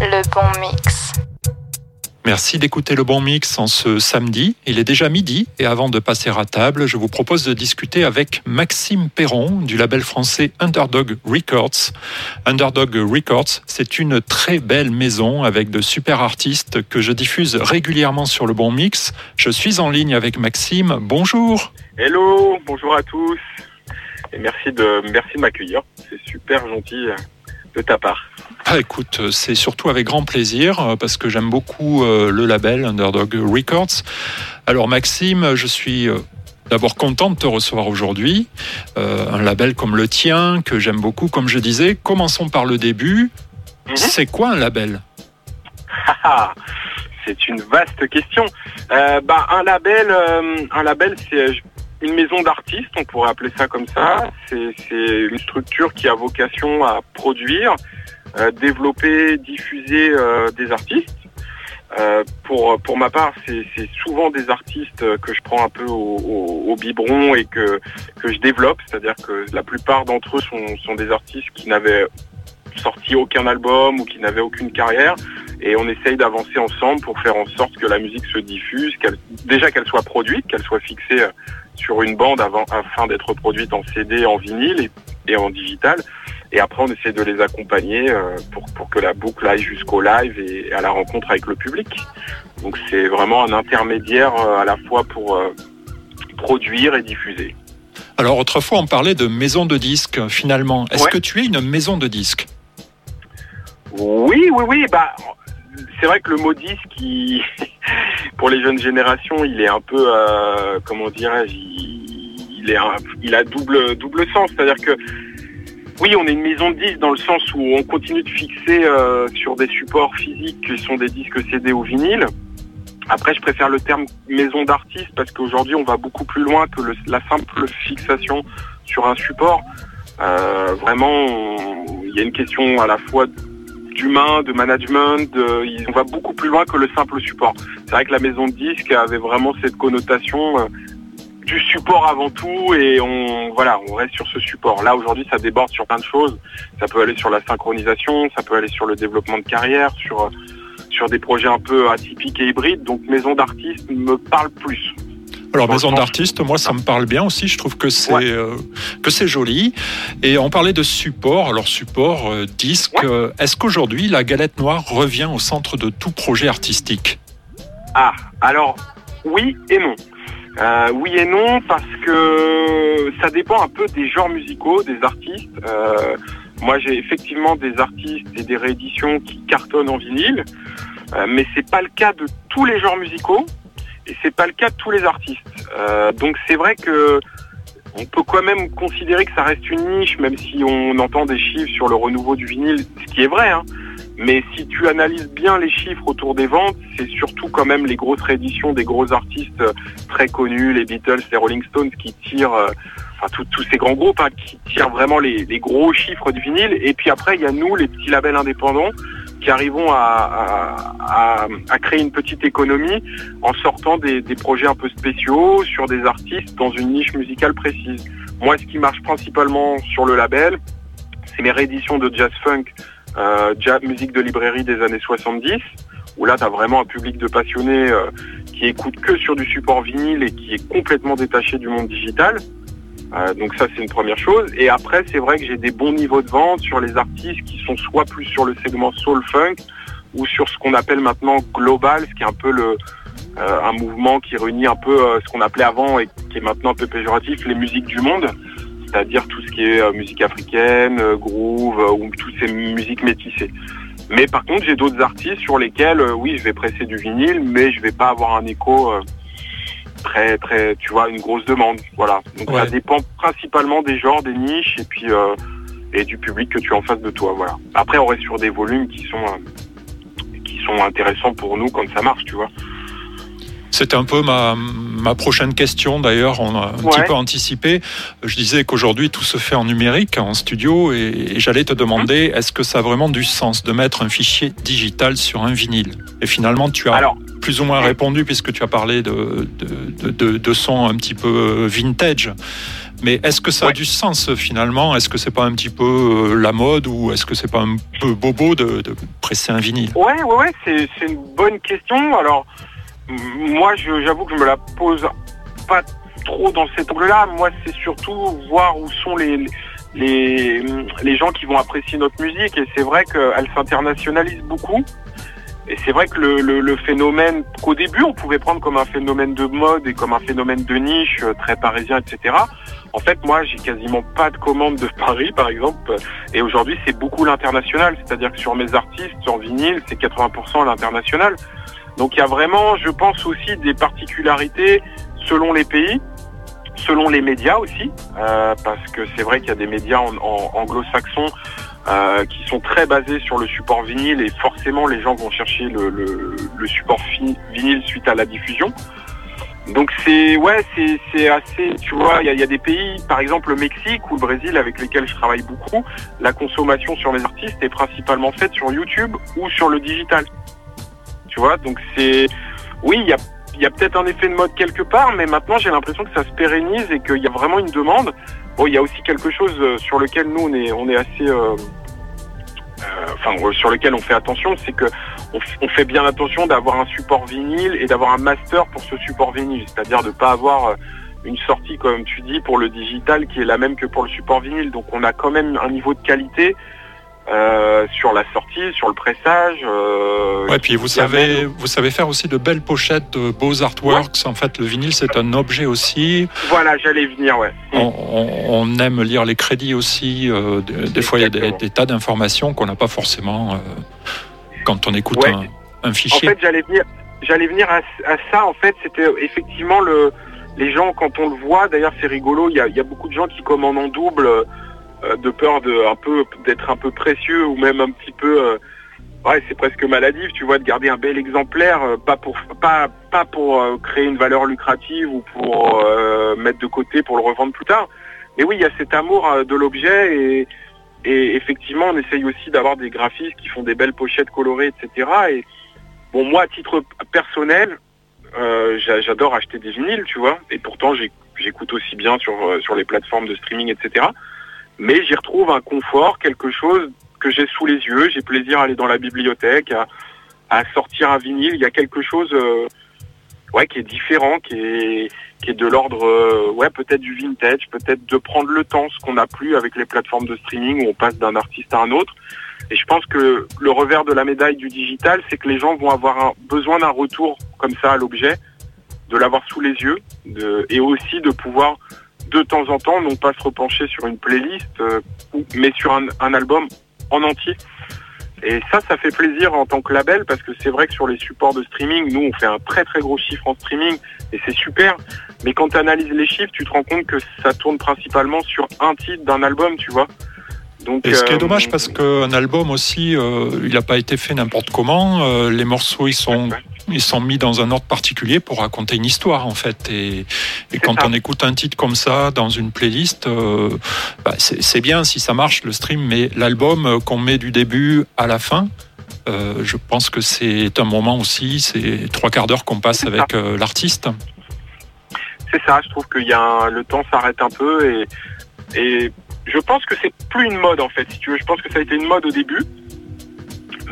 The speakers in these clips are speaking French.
le bon mix. Merci d'écouter le bon mix en ce samedi. Il est déjà midi et avant de passer à table, je vous propose de discuter avec Maxime Perron du label français Underdog Records. Underdog Records, c'est une très belle maison avec de super artistes que je diffuse régulièrement sur le bon mix. Je suis en ligne avec Maxime. Bonjour. Hello, bonjour à tous. Et merci de, merci de m'accueillir. C'est super gentil de ta part. Ah, écoute, c'est surtout avec grand plaisir euh, parce que j'aime beaucoup euh, le label Underdog Records. Alors Maxime, je suis euh, d'abord content de te recevoir aujourd'hui. un label comme le tien, que j'aime beaucoup, comme je disais. Commençons par le début. Mhm. C'est quoi un label? C'est une vaste question. bah, un label, un label, c'est une maison d'artistes, on pourrait appeler ça comme ça. C'est une structure qui a vocation à produire, euh, développer, diffuser euh, des artistes. Euh, pour pour ma part, c'est souvent des artistes que je prends un peu au, au, biberon et que que je développe. C'est-à-dire que la plupart d'entre eux sont, sont des artistes qui n'avaient sorti aucun album ou qui n'avaient aucune carrière et on essaye d'avancer ensemble pour faire en sorte que la musique se diffuse, qu'elle déjà qu'elle soit produite, qu'elle soit fixée sur une bande avant, afin d'être produite en CD, en vinyle et, en digital. Et après, on essaie de les accompagner euh, pour, pour que la boucle aille jusqu'au live et à la rencontre avec le public. Donc c'est vraiment un intermédiaire euh, à la fois pour euh, produire et diffuser. Alors autrefois, on parlait de maison de disques finalement. Est-ce que tu es une maison de disques? Oui, oui, oui. Bah, c'est vrai que le mot disque, pour les jeunes générations, il est un peu, euh, comment dirais-je, il, est il a double double sens. C'est-à-dire que oui, on est une maison de disques dans le sens où on continue de fixer euh, sur des supports physiques qui sont des disques CD ou vinyle. Après, je préfère le terme maison d'artiste parce qu'aujourd'hui, on va beaucoup plus loin que la simple fixation sur un support. Euh, vraiment, il y a une question à la fois d'humain, de management. On va beaucoup plus loin que le simple support. C'est vrai que la maison de disques avait vraiment cette connotation euh, du support avant tout et on voilà, on reste sur ce support. Là aujourd'hui, ça déborde sur plein de choses. Ça peut aller sur la synchronisation, ça peut aller sur le développement de carrière, sur sur des projets un peu atypiques et hybrides. Donc maison d'artiste me parle plus. Alors maison d'artiste, moi ça me parle bien aussi. Je trouve que c'est euh, que c'est joli. Et on parlait de support. Alors support, euh, disque. Euh, est-ce qu'aujourd'hui la galette noire revient au centre de tout projet artistique? Ah, alors oui et non. oui et non parce que ça dépend un peu des genres musicaux, des artistes. moi j'ai effectivement des artistes et des rééditions qui cartonnent en vinyle, mais c'est pas le cas de tous les genres musicaux et c'est pas le cas de tous les artistes. Euh, donc c'est vrai que on peut quand même considérer que ça reste une niche, même si on entend des chiffres sur le renouveau du vinyle, ce qui est vrai. Hein. Mais si tu analyses bien les chiffres autour des ventes, c'est surtout quand même les grosses rééditions des gros artistes très connus, les Beatles, les Rolling Stones, qui tirent, euh, enfin tous ces grands groupes, hein, qui tirent vraiment les, les gros chiffres du vinyle. Et puis après, il y a nous, les petits labels indépendants, qui arrivons à, créer une petite économie en sortant des, des, projets un peu spéciaux sur des artistes dans une niche musicale précise. Moi, ce qui marche principalement sur le label, c'est mes rééditions de jazz funk, euh, jazz musique de librairie des années 70, où là, tu as vraiment un public de passionnés euh, qui écoute que sur du support vinyle et qui est complètement détaché du monde digital. Euh, donc ça c'est une première chose. Et après c'est vrai que j'ai des bons niveaux de vente sur les artistes qui sont soit plus sur le segment soul funk ou sur ce qu'on appelle maintenant global, ce qui est un peu le euh, un mouvement qui réunit un peu euh, ce qu'on appelait avant et qui est maintenant un peu péjoratif, les musiques du monde, c'est-à-dire tout ce qui est musique africaine, groove ou toutes ces musiques métissées. Mais par contre j'ai d'autres artistes sur lesquels oui je vais presser du vinyle, mais je vais pas avoir un écho très très tu vois une grosse demande voilà. Donc ça dépend principalement des genres des niches et puis euh, et du public que tu as en face de toi voilà. Après on reste sur des volumes qui sont euh, qui sont intéressants pour nous quand ça marche tu vois C'était un peu ma, ma prochaine question d'ailleurs, on a un petit peu anticipé. Je disais qu'aujourd'hui tout se fait en numérique, en studio, et, j'allais te demander, hum. est-ce que ça a vraiment du sens de mettre un fichier digital sur un vinyle? Et finalement, tu as plus ou moins répondu puisque tu as parlé de, de, de, de son un petit peu vintage. Mais est-ce que ça a du sens finalement? Est-ce que c'est pas un petit peu euh, la mode ou est-ce que c'est pas un peu bobo de, presser un vinyle? Ouais, ouais, ouais, c'est, une bonne question. Alors, moi, j'avoue que je me la pose pas trop dans cet angle-là. Moi, c'est surtout voir où sont les, les, les gens qui vont apprécier notre musique. Et c'est vrai qu'elle s'internationalise beaucoup. Et c'est vrai que le, le, phénomène qu'au début on pouvait prendre comme un phénomène de mode et comme un phénomène de niche euh, très parisien, etc. En fait, moi, j'ai quasiment pas de commandes de Paris, par exemple. Et aujourd'hui, c'est beaucoup l'international. C'est-à-dire que sur mes artistes, en vinyle, c'est 80% l'international. Donc il y a vraiment, je pense aussi, des particularités selon les pays, selon les médias aussi, euh, parce que c'est vrai qu'il y a des médias anglo-saxons euh, qui sont très basés sur le support vinyle et forcément les gens vont chercher le, support vinyle suite à la diffusion. Donc c'est ouais c'est assez tu vois il y a, des pays par exemple le Mexique ou le Brésil avec lesquels je travaille beaucoup la consommation sur mes artistes est principalement faite sur YouTube ou sur le digital donc c'est oui il y a peut-être un effet de mode quelque part mais maintenant j'ai l'impression que ça se pérennise et qu'il y a vraiment une demande bon il y a aussi quelque chose euh, sur lequel nous on est assez euh, euh, sur lequel on fait attention, c'est que on, fait bien attention d'avoir un support vinyle et d'avoir un master pour ce support vinyle, c'est-à-dire de pas avoir une sortie comme tu dis pour le digital qui est la même que pour le support vinyle. Donc on a quand même un niveau de qualité euh, sur la sortie, sur le pressage. Euh, ouais, puis vous savez, vous savez faire aussi de belles pochettes, de beaux artworks. En fait, le vinyle, c'est un objet aussi. Voilà, j'allais venir, ouais. On, aime lire les crédits aussi. Euh, des, fois, il y a des, tas d'informations qu'on n'a pas forcément euh, quand on écoute un, fichier. En fait, j'allais venir, j'allais venir à, ça. En fait, c'était effectivement le, les gens quand on le voit. D'ailleurs, c'est rigolo. Il y a, y a beaucoup de gens qui commandent en double de peur de un peu d'être un peu précieux ou même un petit peu euh, ouais c'est presque maladif tu vois de garder un bel exemplaire euh, pas pour pas pas pour créer une valeur lucrative ou pour mettre de côté pour le revendre plus tard. Mais oui il y a cet amour de l'objet et et effectivement on essaye aussi d'avoir des graphistes qui font des belles pochettes colorées etc et bon moi à titre personnel j'adore acheter des vinyles tu vois. Et pourtant j'écoute aussi bien sur sur les plateformes de streaming etc mais j'y retrouve un confort, quelque chose que j'ai sous les yeux. J'ai plaisir à aller dans la bibliothèque, à, sortir un vinyle. Il y a quelque chose euh, ouais, qui est différent, qui est, qui est de l'ordre euh, ouais, peut-être du vintage, peut-être de prendre le temps, ce qu'on n'a plus avec les plateformes de streaming où on passe d'un artiste à un autre. Et je pense que le revers de la médaille du digital, c'est que les gens vont avoir un, besoin d'un retour comme ça à l'objet, de l'avoir sous les yeux, et aussi de pouvoir de temps en temps, non pas se repencher sur une playlist, euh, mais sur un, album en entier. Et ça, ça fait plaisir en tant que label parce que c'est vrai que sur les supports de streaming, nous, on fait un très très gros chiffre en streaming et c'est super. Mais quand tu analyses les chiffres, tu te rends compte que ça tourne principalement sur un titre d'un album, tu vois. Donc, et ce qui est euh, dommage parce qu'un album aussi, euh, il n'a pas été fait n'importe comment. les morceaux, ils sont ils sont mis dans un ordre particulier pour raconter une histoire en fait. Et, quand on écoute un titre comme ça dans une playlist, euh, bah, c'est bien si ça marche le stream, mais l'album euh, qu'on met du début à la fin, euh, je pense que c'est un moment aussi, c'est trois quarts d'heure qu'on passe avec l'artiste. C'est ça, je trouve que y a le temps s'arrête un peu et, et je pense que c'est plus une mode en fait, si tu veux. Je pense que ça a été une mode au début,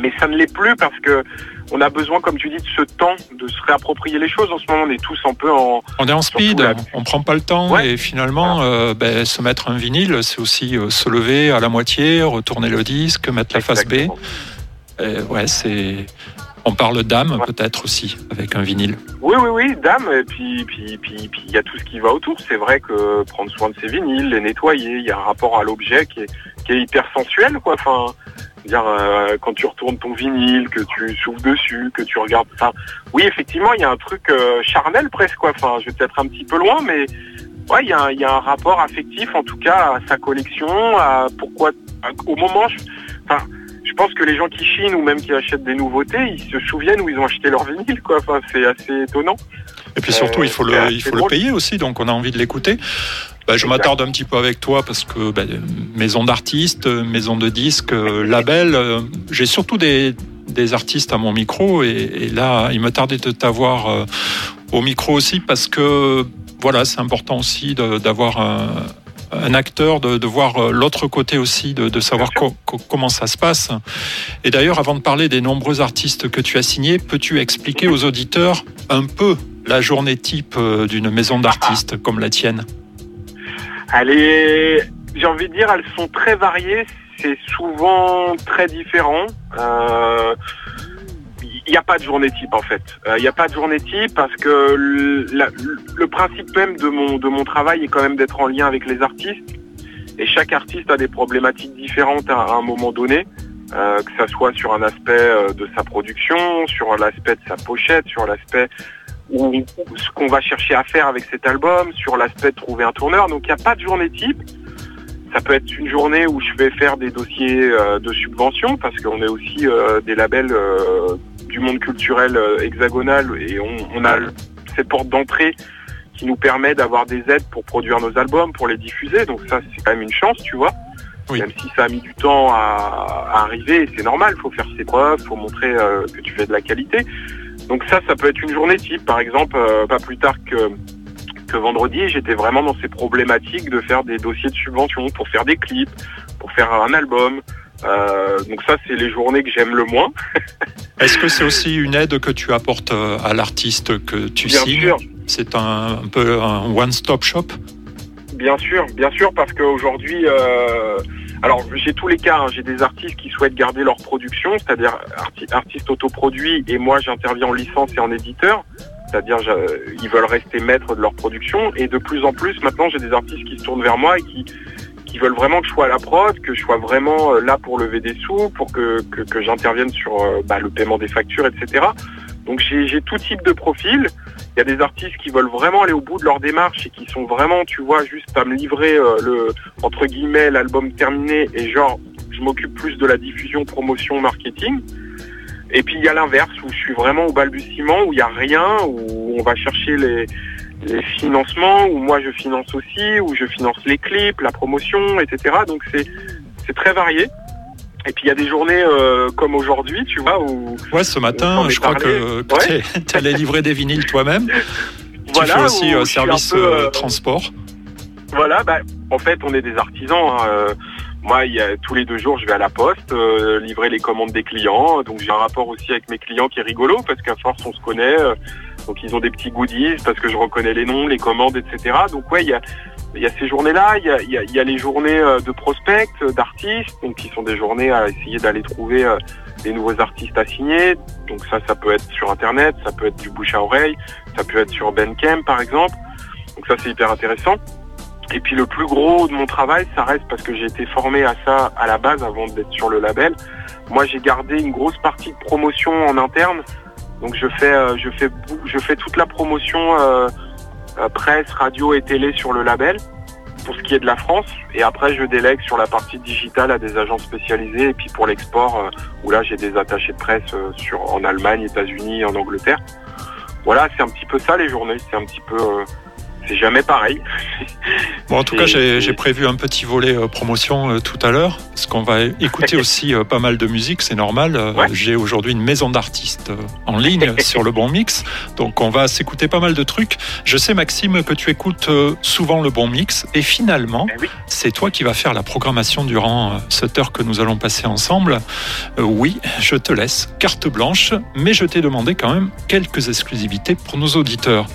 mais ça ne l'est plus parce que on a besoin, comme tu dis, de ce temps de se réapproprier les choses. En ce moment, on est tous un peu en. On est en speed, on prend pas le temps et finalement, euh, ben, se mettre un vinyle, c'est aussi euh, se lever à la moitié, retourner le disque, mettre la face B. ouais, c'est. On parle d'âme peut-être aussi avec un vinyle. Oui, oui, oui, d'âme. Et puis, puis, puis, il y a tout ce qui va autour. C'est vrai que prendre soin de ces vinyles, les nettoyer, il y a un rapport à l'objet qui est, qui est hyper sensuel, quoi. Enfin, dire euh, quand tu retournes ton vinyle, que tu souffles dessus, que tu regardes. Enfin, oui, effectivement, il y a un truc euh, charnel presque quoi. Enfin, je vais peut-être un petit peu loin, mais ouais, il y a, y a, un rapport affectif en tout cas à sa collection, à pourquoi. au moment, je, enfin, je pense que les gens qui chinent ou même qui achètent des nouveautés, ils se souviennent où ils ont acheté leur vinyle quoi. Enfin, c'est assez étonnant. Et puis surtout, il faut le, il faut le payer aussi, donc on a envie de l'écouter. Bah, je m'attarde un petit peu avec toi parce que bah, maison d'artistes, maison de disques, label, j'ai surtout des, des artistes à mon micro et, là, il me tardait de t'avoir au micro aussi parce que voilà, c'est important aussi d'avoir un, un acteur, de, voir euh, l'autre côté aussi, de, savoir comment ça se passe. Et d'ailleurs, avant de parler des nombreux artistes que tu as signés, peux-tu expliquer aux auditeurs un peu la journée type euh, d'une maison d'artistes comme la tienne? Elle est, j'ai envie de dire, elles sont très variées. C'est souvent très différent. Euh, il n'y a pas de journée type en fait. Il euh, n'y a pas de journée type parce que le, principe même de mon, de mon travail est quand même d'être en lien avec les artistes. Et chaque artiste a des problématiques différentes à, un moment donné, euh, que ça soit sur un aspect euh, de sa production, sur l'aspect de sa pochette, sur l'aspect ou ce qu'on va chercher à faire avec cet album, sur l'aspect de trouver un tourneur. Donc il n'y a pas de journée type. Ça peut être une journée où je vais faire des dossiers de subvention parce qu'on est aussi des labels du monde culturel euh, hexagonal et on, a cette porte d'entrée qui nous permet d'avoir des aides pour produire nos albums, pour les diffuser. Donc ça, c'est quand même une chance, tu vois. Même si ça a mis du temps à, arriver, c'est normal, il faut faire ses preuves, il faut montrer euh, que tu fais de la qualité. Donc ça, ça peut être une journée type. Par exemple, euh, pas plus tard que, que vendredi, j'étais vraiment dans ces problématiques de faire des dossiers de subvention pour faire des clips, pour faire un album, euh, donc ça, c'est les journées que j'aime le moins. Est-ce que c'est aussi une aide que tu apportes euh, à l'artiste que tu bien signes C'est un, peu un one-stop shop Bien sûr, bien sûr, parce qu'aujourd'hui, euh, alors j'ai tous les cas, hein. j'ai des artistes qui souhaitent garder leur production, c'est-à-dire artistes autoproduits, et moi j'interviens en licence et en éditeur, c'est-à-dire ils veulent rester maîtres de leur production, et de plus en plus maintenant j'ai des artistes qui se tournent vers moi et qui qui veulent vraiment que je sois à la prod, que je sois vraiment euh, là pour lever des sous, pour que, que, j'intervienne sur euh, bah, le paiement des factures, etc. Donc j'ai tout type de profil. Il y a des artistes qui veulent vraiment aller au bout de leur démarche et qui sont vraiment, tu vois, juste à me livrer euh, le entre guillemets l'album terminé et genre je m'occupe plus de la diffusion, promotion, marketing. Et puis il y a l'inverse où je suis vraiment au balbutiement, où il y a rien, où on va chercher les les financements, où moi je finance aussi, où je finance les clips, la promotion, etc. Donc c'est c'est très varié. Et puis il y a des journées euh, comme aujourd'hui, tu vois, où... Ouais, ce matin, je crois que tu allais livrer des vinyles toi-même. Voilà, tu fais aussi euh, service euh, transport. Voilà, bah, en fait, on est des artisans. Hein, moi, il y a, tous les deux jours, je vais à la poste livrer les commandes des clients. Donc j'ai un rapport aussi avec mes clients qui est rigolo parce qu'à force, on se connaît. Donc ils ont des petits goodies parce que je reconnais les noms, les commandes, etc. Donc ouais, il y a, ces journées-là, il y a, les journées euh, de prospects, euh, d'artistes, donc qui sont des journées à essayer d'aller trouver euh, des nouveaux artistes à signer. Donc ça, ça peut être sur Internet, ça peut être du bouche à oreille, ça peut être sur Bandcamp par exemple. Donc ça, c'est hyper intéressant. Et puis le plus gros de mon travail, ça reste parce que j'ai été formé à ça à la base avant d'être sur le label. Moi, j'ai gardé une grosse partie de promotion en interne donc je fais, euh, je fais, je fais toute la promotion euh, euh, presse, radio et télé sur le label pour ce qui est de la France. Et après, je délègue sur la partie digitale à des agents spécialisés. Et puis pour l'export, où là, j'ai des attachés de presse sur, en Allemagne, États-Unis, en Angleterre. Voilà, c'est un petit peu ça les journées. C'est un petit peu c'est jamais pareil. Bon, en tout cas, j'ai prévu un petit volet euh, promotion euh, tout à l'heure, parce qu'on va écouter aussi euh, pas mal de musique, c'est normal. J'ai aujourd'hui une maison d'artistes en ligne sur le Bon Mix, donc on va s'écouter pas mal de trucs. Je sais, Maxime, que tu écoutes souvent le Bon Mix, et finalement, eh c'est toi qui vas faire la programmation durant cette heure que nous allons passer ensemble. oui, je te laisse carte blanche, mais je t'ai demandé quand même quelques exclusivités pour nos auditeurs.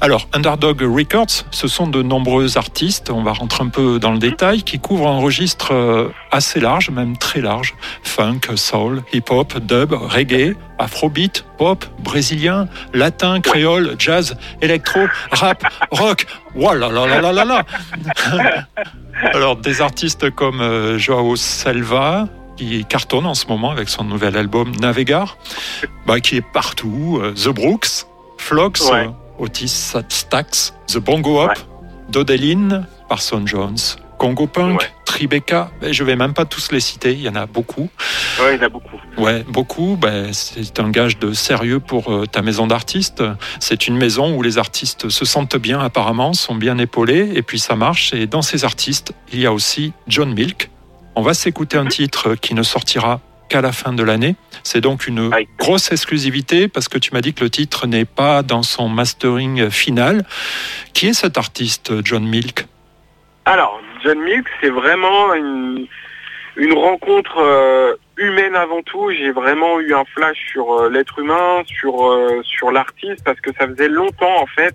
Alors, Underdog Rick ce sont de nombreux artistes, on va rentrer un peu dans le détail, qui couvrent un registre euh, assez large, même très large. Funk, soul, hip-hop, dub, reggae, afrobeat, pop, brésilien, latin, créole, jazz, électro, rap, rock. Voilà, là, là, là, là, là. Alors, des artistes comme euh, Joao Selva, qui cartonne en ce moment avec son nouvel album Navegar, bah, qui est partout, euh, The Brooks, Flox, Otis Stax, The Bongo Up, Dodeline, Parson Jones, Congo Punk, Tribeca. Je vais même pas tous les citer, il y en a beaucoup. Oui, il y en a beaucoup. Ouais, beaucoup. Ben, c'est un gage de sérieux pour euh, ta maison d'artistes. C'est une maison où les artistes se sentent bien apparemment, sont bien épaulés, et puis ça marche. Et dans ces artistes, il y a aussi John Milk. On va s'écouter un titre qui ne sortira qu'à la fin de l'année. C'est donc une grosse exclusivité parce que tu m'as dit que le titre n'est pas dans son mastering final. Qui est cet artiste, John Milk? Alors, John Milk, c'est vraiment une, rencontre euh, humaine avant tout. J'ai vraiment eu un flash sur euh, l'être humain, sur, euh, sur l'artiste, parce que ça faisait longtemps en fait.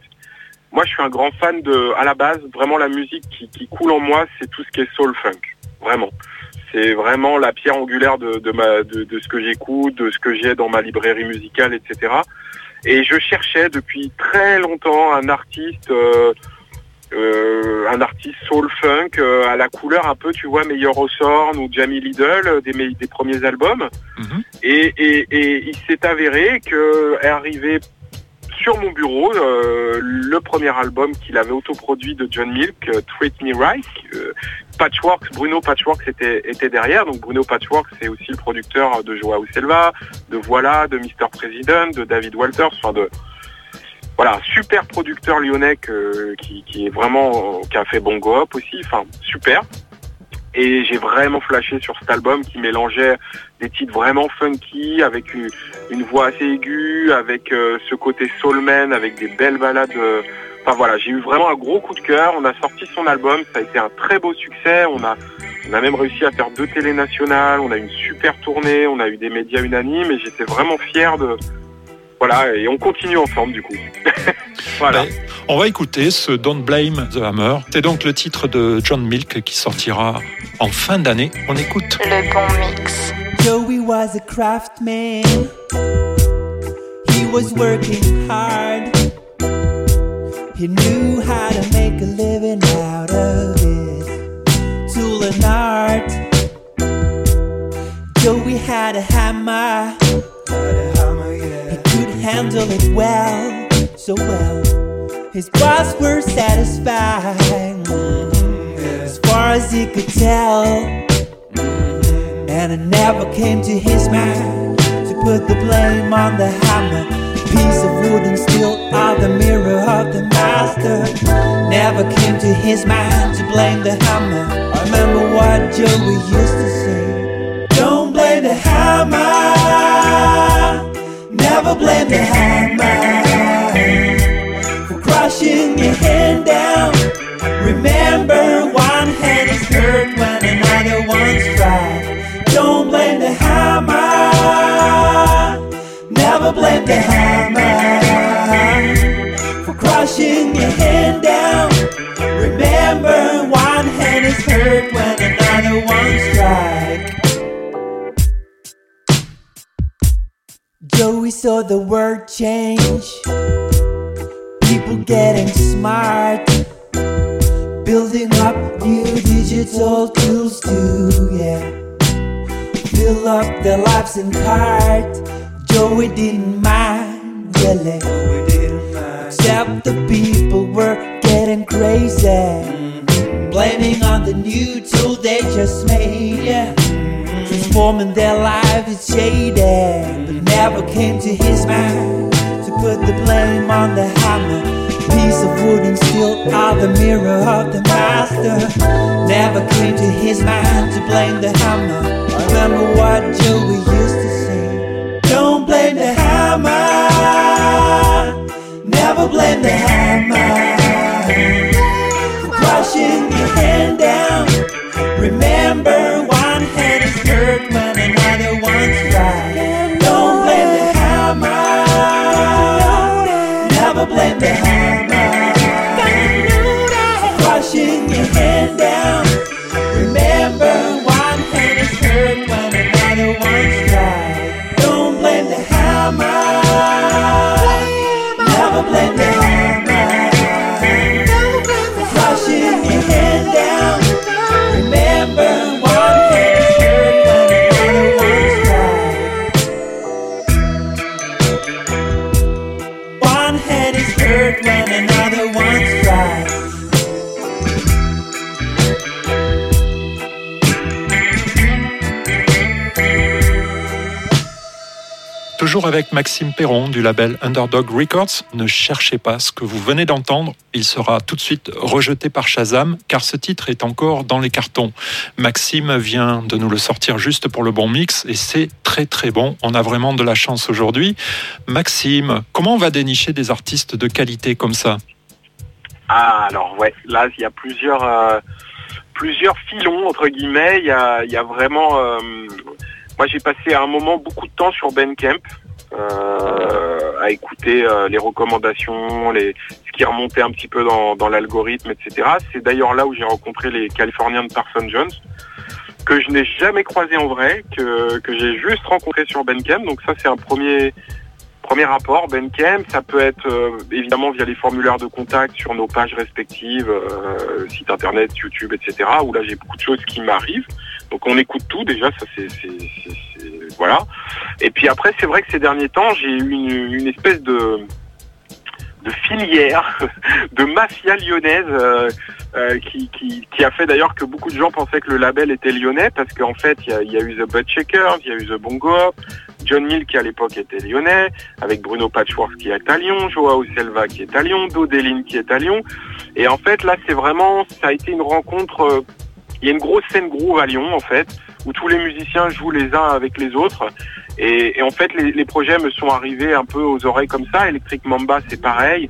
Moi, je suis un grand fan de, à la base, vraiment la musique qui, qui coule en moi, c'est tout ce qui est soul funk, vraiment. C'est vraiment la pierre angulaire de, de, ma, de, de ce que j'écoute, de ce que j'ai dans ma librairie musicale, etc. Et je cherchais depuis très longtemps un artiste, euh, euh, un artiste soul funk euh, à la couleur un peu, tu vois, Meilleur Ossorn ou Jamie Lidl des, des premiers albums. Mhm. Et, et, et, il s'est avéré que est arrivé sur mon bureau le premier album qu'il avait autoproduit de John Milk, Treat Me Right. Bruno Patchworks était, derrière. Donc Bruno Patchworks, c'est aussi le producteur de Joao Selva, de Voilà, de Mr. President, de David Walters, enfin de voilà, super producteur lyonnais qui, est vraiment qui a fait Bongo Hop aussi, enfin super. Et j'ai vraiment flashé sur cet album qui mélangeait des titres vraiment funky, avec une, voix assez aiguë, avec euh, ce côté soulman, avec des belles balades. Euh, enfin voilà, j'ai eu vraiment un gros coup de cœur. On a sorti son album, ça a été un très beau succès. On a, on a même réussi à faire deux télé nationales. On a eu une super tournée, on a eu des médias unanimes et j'étais vraiment fier de, voilà, et on continue ensemble du coup. voilà. Ben, on va écouter ce Don't Blame the Hammer. C'est donc le titre de John Milk qui sortira en fin d'année. On écoute. Le bon mix. Joey was a craftsman. He was working hard. He knew how to make a living out of his tool and art. Joey had a hammer. He could handle it well, so well. His boss were satisfied as far as he could tell. And it never came to his mind to put the blame on the hammer. Piece of wood and steel are the mirror of the master. Never came to his mind to blame the hammer. I remember what Joey used to say. Don't blame the hammer. Never blame the hammer for crushing your hand down. Remember, one hand is hurt when another one's dry. Don't blame the hammer. Never blame the hammer saw the world change. People getting smart. Building up new digital tools to, yeah. Fill up their lives in cart. Joey didn't mind, really. Except the people were getting crazy. Blaming on the new tool they just made, yeah transforming their lives, it's shaded. But never came to his mind to put the blame on the hammer. Piece of wood and steel are the mirror of the master. Never came to his mind to blame the hammer. Remember what Joey used to say. Don't blame the hammer. Never blame the hammer. For crushing your hand down. Remember Avec Maxime Perron du label Underdog Records. Ne cherchez pas ce que vous venez d'entendre. Il sera tout de suite rejeté par Shazam car ce titre est encore dans les cartons. Maxime vient de nous le sortir juste pour le bon mix et c'est très très bon. On a vraiment de la chance aujourd'hui. Maxime, comment on va dénicher des artistes de qualité comme ça? Ah alors ouais, là il y a plusieurs... Euh, plusieurs filons entre guillemets. Il y a, il y a vraiment euh, moi, j'ai passé un moment beaucoup de temps sur Bandcamp à écouter euh, les recommandations, les, ce qui remontait un petit peu dans, dans l'algorithme, etc. C'est d'ailleurs là où j'ai rencontré les Californiens de Parson Jones, que je n'ai jamais croisé en vrai, que, que j'ai juste rencontré sur Bandcamp. Donc ça, c'est un premier premier rapport, Bandcamp. Ça peut être euh, évidemment via les formulaires de contact sur nos pages respectives, euh, site internet, YouTube, etc. Où là, j'ai beaucoup de choses qui m'arrivent. Donc on écoute tout déjà, ça c'est voilà. Et puis après c'est vrai que ces derniers temps j'ai eu une, espèce de filière, de mafia lyonnaise euh, qui, a fait d'ailleurs que beaucoup de gens pensaient que le label était lyonnais parce qu'en fait il y a, y a, eu The Bud Shakers, il y a eu The Bongo John Mill qui à l'époque était lyonnais, avec Bruno Patchworth qui est à Lyon, Joao Selva qui est à Lyon, Dodeline qui est à Lyon. Et en fait là c'est vraiment, ça a été une rencontre euh, il y a une grosse scène groove à Lyon en fait, où tous les musiciens jouent les uns avec les autres. Et, en fait, les, projets me sont arrivés un peu aux oreilles comme ça. Electric Mamba, c'est pareil.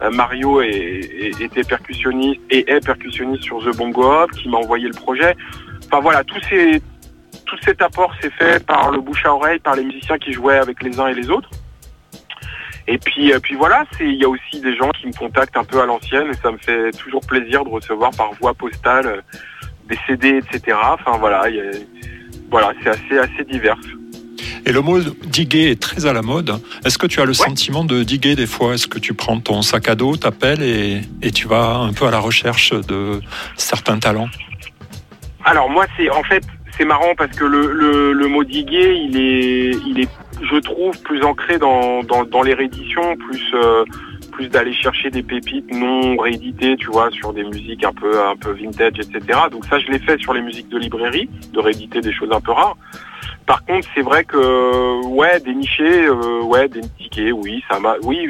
Euh, Mario était percussionniste et est percussionniste sur The Bongo Hop, qui m'a envoyé le projet. Enfin voilà, tout, ces, tout cet apport s'est fait par le bouche à oreille, par les musiciens qui jouaient avec les uns et les autres. Et puis, euh, puis voilà, il y a aussi des gens qui me contactent un peu à l'ancienne et ça me fait toujours plaisir de recevoir par voie postale euh, des CD, etc. Enfin voilà, voilà, c'est assez assez divers. Et le mot diguer est très à la mode. Est-ce que tu as le sentiment de diguer des fois? Est-ce que tu prends ton sac à dos, t'appelles et, et tu vas un peu à la recherche de certains talents? Alors moi, c'est en fait c'est marrant parce que le, mot diguer, il est il est je trouve plus ancré dans dans, les rééditions, plus euh, plus d'aller chercher des pépites non rééditées, tu vois, sur des musiques un peu un peu vintage, etc. Donc ça, je l'ai fait sur les musiques de librairie, de rééditer des choses un peu rares. Par contre, c'est vrai que ouais, dénicher, euh, ouais, tickets, oui, ça m'a, oui.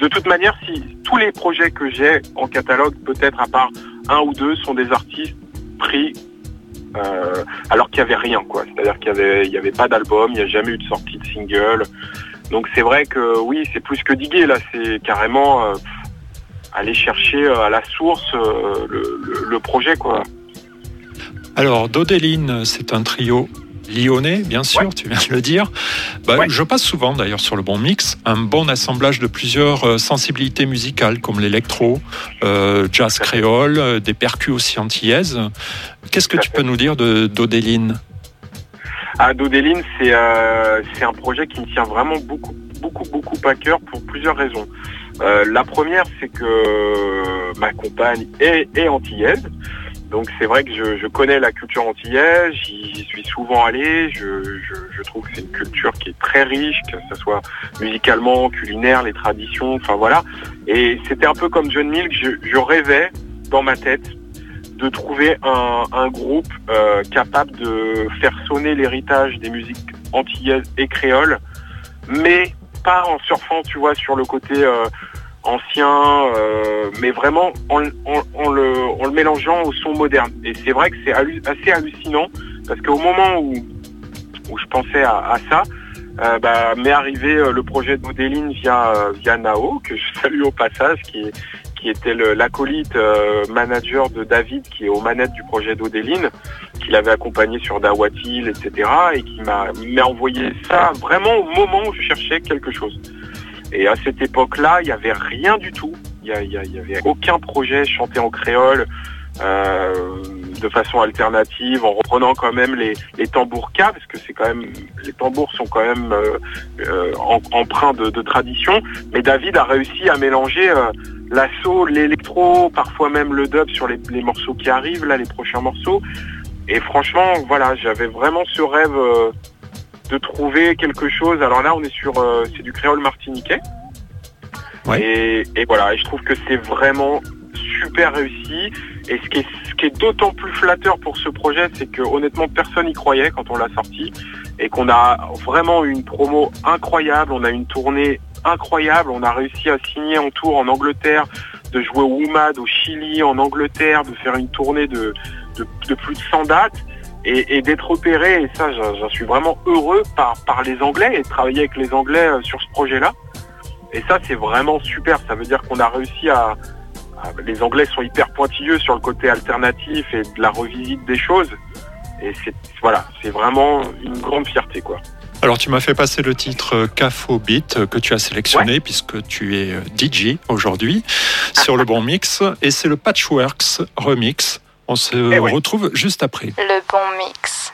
de toute manière, si tous les projets que j'ai en catalogue, peut-être à part un ou deux, sont des artistes pris euh, alors qu'il y avait rien, quoi. C'est-à-dire qu'il y avait, pas d'album, il n'y a jamais eu de sortie de single. Donc c'est vrai que oui, c'est plus que diguer là, c'est carrément euh, aller chercher euh, à la source le, projet quoi. Alors Dodeline, c'est un trio lyonnais, bien sûr, tu viens de le dire. Bah, je passe souvent d'ailleurs sur le bon mix, un bon assemblage de plusieurs sensibilités musicales comme l'électro, jazz créole, des percus aussi antillaises. Qu'est-ce que tu peux nous dire de Dodeline? À Dodeline, c'est euh, un projet qui me tient vraiment beaucoup, beaucoup, beaucoup à cœur pour plusieurs raisons. Euh, la première, c'est que ma compagne est, est antillaise. Donc c'est vrai que je, connais la culture antillaise, j'y suis souvent allé, je, trouve que c'est une culture qui est très riche, que ce soit musicalement, culinaire, les traditions, enfin voilà. Et c'était un peu comme John Milk, je, rêvais dans ma tête de trouver un, un groupe euh, capable de faire sonner l'héritage des musiques antillaises et créoles, mais pas en surfant, tu vois, sur le côté euh, ancien, euh, mais vraiment en, le, mélangeant au son moderne. Et c'est vrai que c'est assez hallucinant, parce qu'au moment où, je pensais à, ça, euh, bah, m'est arrivé le projet de via, Nao, que je salue au passage, qui était l'acolyte euh, manager de David, qui est aux manettes du projet d'Odéline, qui l'avait accompagné sur Dawatil, etc., et qui m'a envoyé ça vraiment au moment où je cherchais quelque chose. Et à cette époque-là, il n'y avait rien du tout. Il n'y avait aucun projet chanté en créole. Euh, de façon alternative, en reprenant quand même les, les tambours K, parce que c'est quand même les tambours sont quand même euh, euh empreints de, tradition. Mais David a réussi à mélanger euh, l'assaut, l'électro, parfois même le dub sur les, morceaux qui arrivent, là, les prochains morceaux. Et franchement, voilà, j'avais vraiment ce rêve euh, de trouver quelque chose. Alors là, on est sur, euh, c'est du créole martiniquais. Et, voilà, et je trouve que c'est vraiment super réussi. Et ce qui est, qui est d'autant plus flatteur pour ce projet, c'est que honnêtement personne n'y croyait quand on l'a sorti et qu'on a vraiment une promo incroyable. On a une tournée incroyable. On a réussi à signer en tour en Angleterre, de jouer au WUMAD au Chili, en Angleterre, de faire une tournée de, de, plus de 100 dates et, d'être opéré. Et ça, j'en suis vraiment heureux par, par les Anglais et de travailler avec les Anglais euh, sur ce projet-là. Et ça, c'est vraiment super. Ça veut dire qu'on a réussi à, Les Anglais sont hyper pointilleux sur le côté alternatif et de la revisite des choses. Et c'est voilà, c'est vraiment une grande fierté, quoi. Alors tu m'as fait passer le titre Cafo Beat que tu as sélectionné puisque tu es euh, DJ aujourd'hui sur le bon mix et c'est le Patchworks remix. On se eh retrouve juste après. Le bon mix.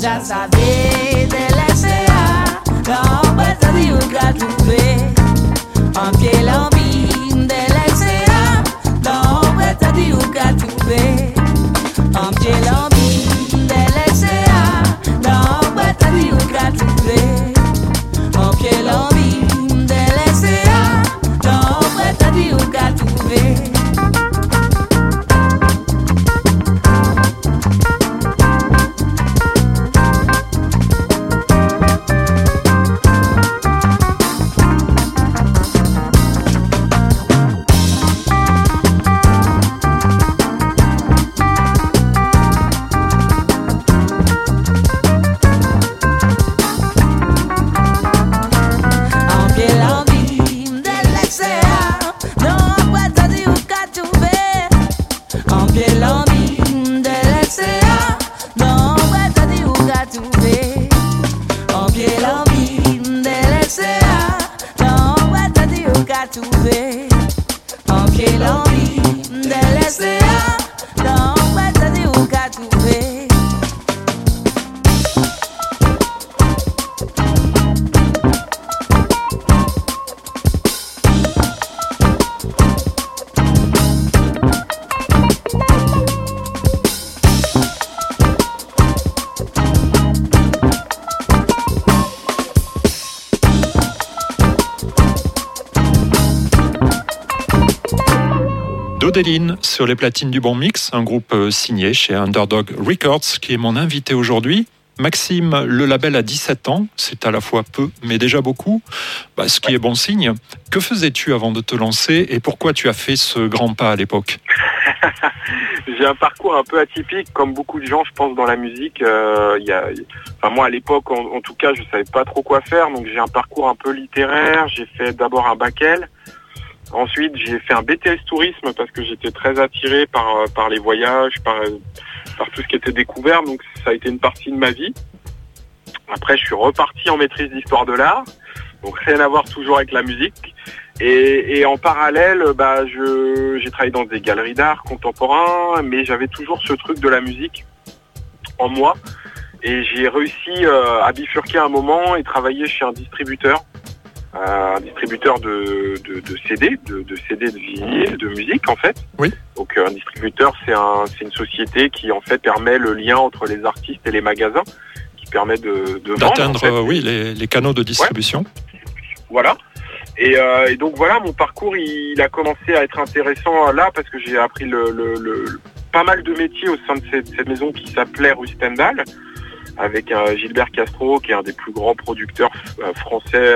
já saber délester Dans pas de vie ou gras trouver En pied l'ambine délester Dans de vie ou gras trouver En pied l'ambine délester Dans de vie ou gras Jodeline sur les platines du Bon Mix, un groupe euh, signé chez Underdog Records qui est mon invité aujourd'hui. Maxime, le label a 17 ans, c'est à la fois peu mais déjà beaucoup, bah, ce qui est bon signe. Que faisais-tu avant de te lancer et pourquoi tu as fait ce grand pas à l'époque? J'ai un parcours un peu atypique, comme beaucoup de gens, je pense, dans la musique. Euh, moi, à l'époque, en, tout cas, je savais pas trop quoi faire, donc j'ai un parcours un peu littéraire. J'ai fait d'abord un bac. Ensuite, j'ai fait un BTS tourisme parce que j'étais très attiré par, euh, par les voyages, par, par tout ce qui était découvert. Donc, ça a été une partie de ma vie. Après, je suis reparti en maîtrise d'histoire de l'art. Donc, rien à voir toujours avec la musique. Et, en parallèle, bah, j'ai travaillé dans des galeries d'art contemporain, mais j'avais toujours ce truc de la musique en moi. Et j'ai réussi euh, à bifurquer un moment et travailler chez un distributeur, euh, un distributeur de, CD, de, CD de vinyle, de musique en fait. Oui. Donc un distributeur, c'est un, une société qui en fait permet le lien entre les artistes et les magasins, qui permet de d'atteindre, euh, oui, les, canaux de distribution. Voilà. Euh, et, donc voilà, mon parcours, il, a commencé à être intéressant là parce que j'ai appris le, pas mal de métiers au sein de cette, maison qui s'appelait Rue Stendhal, avec un Gilbert Castro, qui est un des plus grands producteurs euh, français,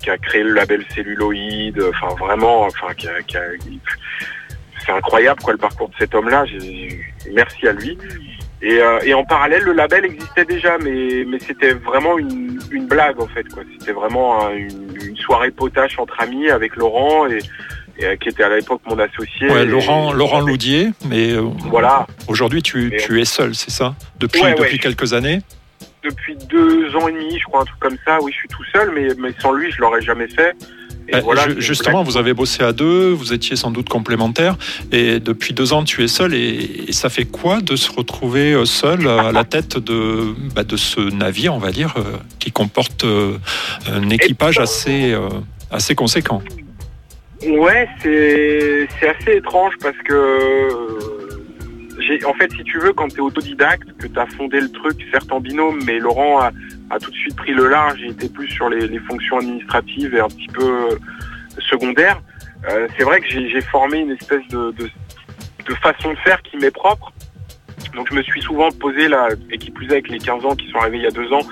qui a créé le label Celluloïd, enfin vraiment, enfin qui a, c'est incroyable quoi le parcours de cet homme-là. Merci à lui. Euh, et, en parallèle, le label existait déjà, mais, mais c'était vraiment une, blague en fait. C'était vraiment une, soirée potache entre amis avec Laurent et, euh, qui était à l'époque mon associé. Laurent, Laurent Loudier, mais euh, voilà. aujourd'hui tu, tu es seul, c'est ça? Depuis, depuis quelques années? Depuis deux ans et demi, je crois, un truc comme ça. Oui, je suis tout seul, mais, mais sans lui, je l'aurais jamais fait. Euh, justement, vous avez bossé à deux, vous étiez sans doute complémentaires, et depuis deux ans, tu es seul. Et, ça fait quoi de se retrouver euh, seul à la tête de, bah, de ce navire, on va dire, euh, qui comporte un équipage assez, assez conséquent? Ouais, c'est assez étrange parce que en fait, si tu veux, quand tu es autodidacte, que tu as fondé le truc, certes en binôme, mais Laurent a, tout de suite pris le large et était plus sur les, fonctions administratives et un petit peu euh, secondaires. Euh, c'est vrai que j'ai formé une espèce de, façon de faire qui m'est propre. Donc je me suis souvent posé, là, et qui plus est avec les 15 ans qui sont arrivés il y a deux ans,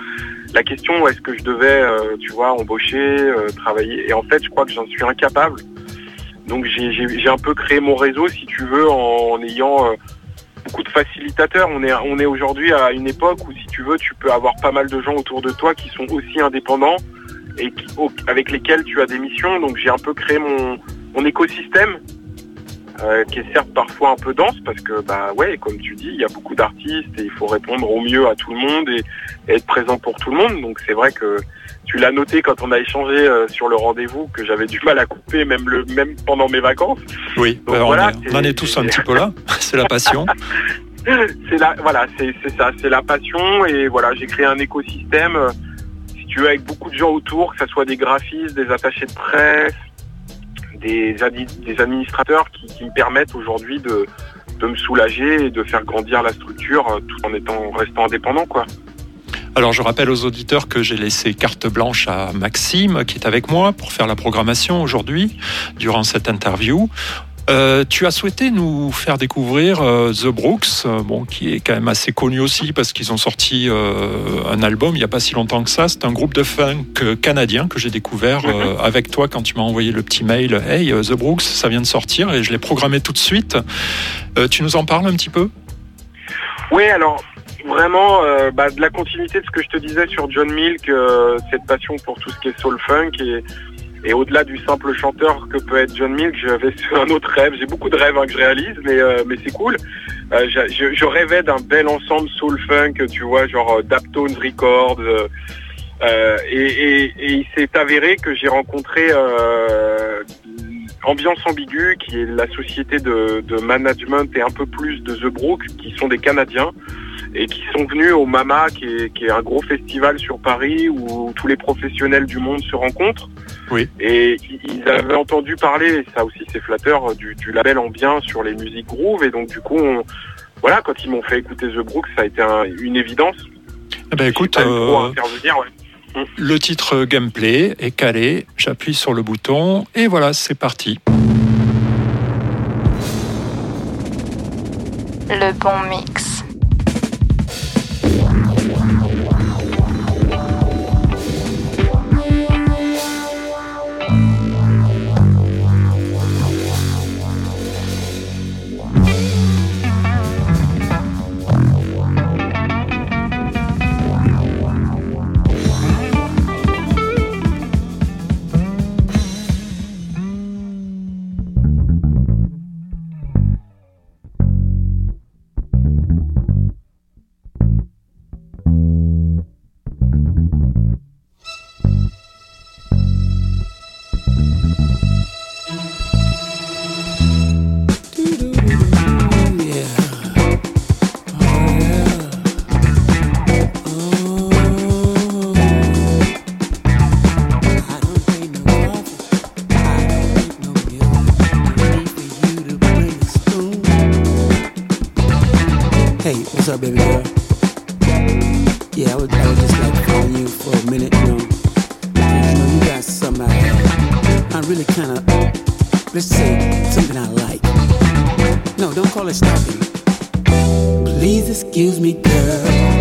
la question est-ce que je devais, euh, tu vois, embaucher, travailler? Et en fait, je crois que j'en suis incapable. Donc j'ai un peu créé mon réseau, si tu veux, en ayant beaucoup de facilitateurs. On est, on est aujourd'hui à une époque où, si tu veux, tu peux avoir pas mal de gens autour de toi qui sont aussi indépendants et avec lesquels tu as des missions. Donc j'ai un peu créé mon, mon écosystème euh, qui est certes parfois un peu dense parce que bah ouais comme tu dis il y a beaucoup d'artistes et il faut répondre au mieux à tout le monde et, être présent pour tout le monde donc c'est vrai que tu l'as noté quand on a échangé euh, sur le rendez-vous que j'avais du mal à couper même le même pendant mes vacances. Oui donc, bah, voilà, on, en est tous un petit peu là. C'est la passion. C'est la voilà c'est ça c'est la passion. Et voilà j'ai créé un écosystème euh, si tu veux avec beaucoup de gens autour que ce soit des graphistes des attachés de presse des, des administrateurs qui, me permettent aujourd'hui de, de, me soulager et de faire grandir la structure euh, tout en étant restant indépendant quoi. Alors je rappelle aux auditeurs que j'ai laissé carte blanche à Maxime qui est avec moi pour faire la programmation aujourd'hui durant cette interview. Euh, tu as souhaité nous faire découvrir euh, The Brooks, euh, bon, qui est quand même assez connu aussi parce qu'ils ont sorti un album il n'y a pas si longtemps que ça. C'est un groupe de funk canadien que j'ai découvert mhm. avec toi quand tu m'as envoyé le petit mail. Hey, The Brooks, ça vient de sortir et je l'ai programmé tout de suite. tu nous en parles un petit peu? Oui, alors vraiment bah, de la continuité de ce que je te disais sur John Milk, cette passion pour tout ce qui est soul funk et et au-delà du simple chanteur que peut être John Milk, j'avais un autre rêve. J'ai beaucoup de rêves hein, que je réalise, mais, euh, mais c'est cool. Euh, je, rêvais d'un bel ensemble soul funk, tu vois, genre euh, Daptones Records. Euh, et, il s'est avéré que j'ai rencontré Ambiance Ambiguë, qui est la société de, de, management et un peu plus de The Brook, qui sont des Canadiens et qui sont venus au Mama, qui est, qui est un gros festival sur Paris où tous les professionnels du monde se rencontrent. Oui. Et ils avaient entendu parler, et ça aussi c'est flatteur, du, du label Ambien sur les musiques groove. Et donc du coup, voilà, quand ils m'ont fait écouter The Brooks, ça a été une évidence. Eh ben écoute, euh, le titre gameplay est calé, j'appuie sur le bouton et voilà, c'est parti. le bon mix. it's nothing. Please excuse me, girl.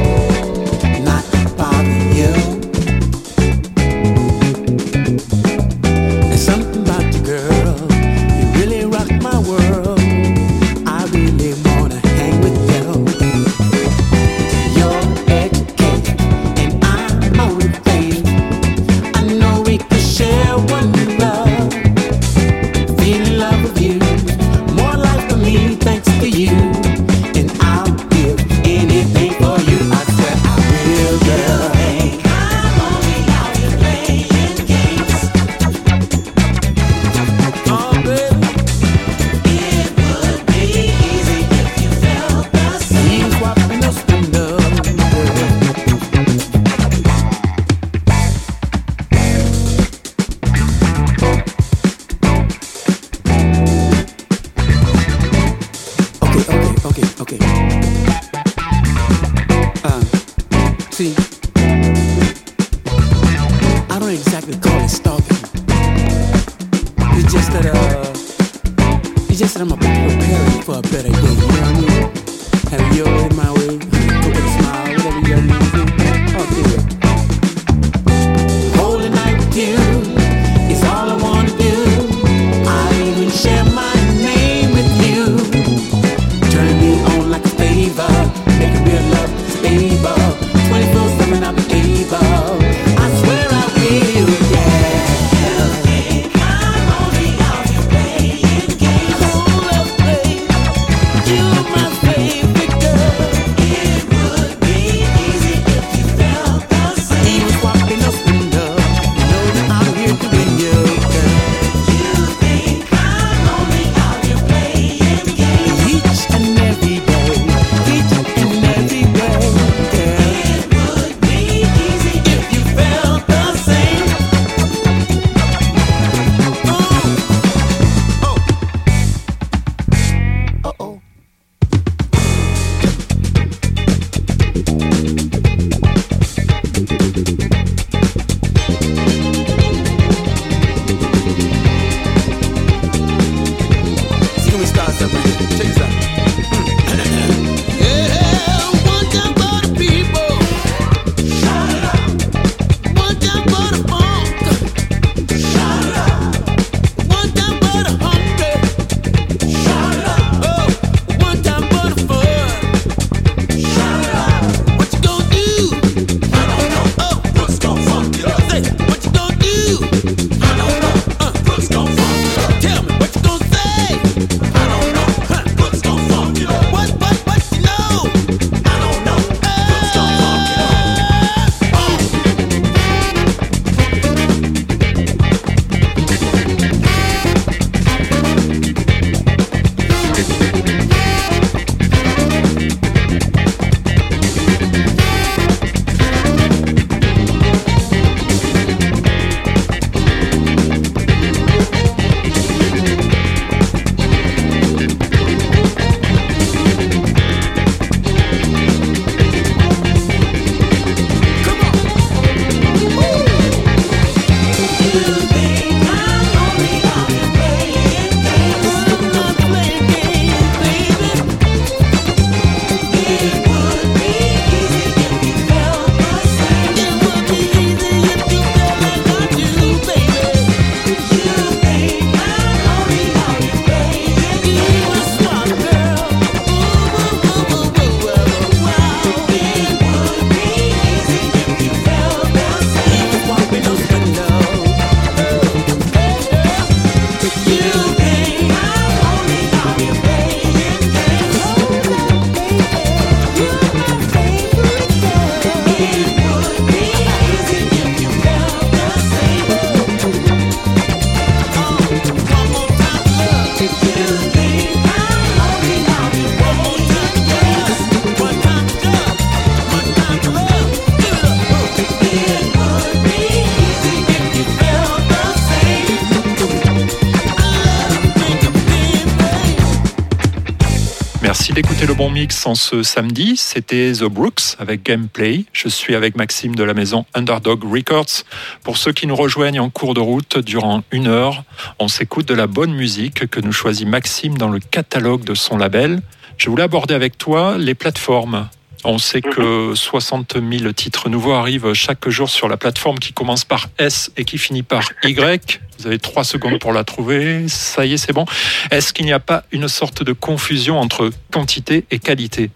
D'écouter le bon mix en ce samedi. C'était The Brooks avec Gameplay. Je suis avec Maxime de la maison Underdog Records. Pour ceux qui nous rejoignent en cours de route, durant une heure, on s'écoute de la bonne musique que nous choisit Maxime dans le catalogue de son label. Je voulais aborder avec toi les plateformes. On sait que 60 mhm. 000 titres nouveaux arrivent chaque jour sur la plateforme qui commence par S et qui finit par Y. Vous avez trois secondes pour la trouver. Ça y est, c'est bon. Est-ce qu'il n'y a pas une sorte de confusion entre quantité et qualité?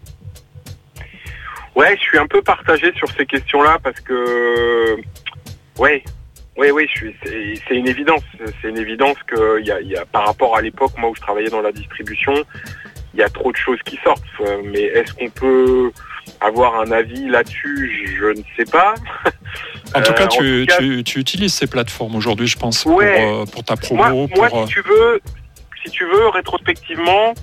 Ouais, je suis un peu partagé sur ces questions-là parce que, ouais, oui, oui, c'est une évidence. C'est une évidence que y a, y a, par rapport à l'époque, moi où je travaillais dans la distribution, il y a trop de choses qui sortent. Mais est-ce qu'on peut avoir un avis là-dessus, je ne sais pas. En tout cas, euh, tu, tu, utilises ces plateformes aujourd'hui, je pense, pour, euh, pour, ta promo. Moi, si, tu veux, si tu veux, rétrospectivement,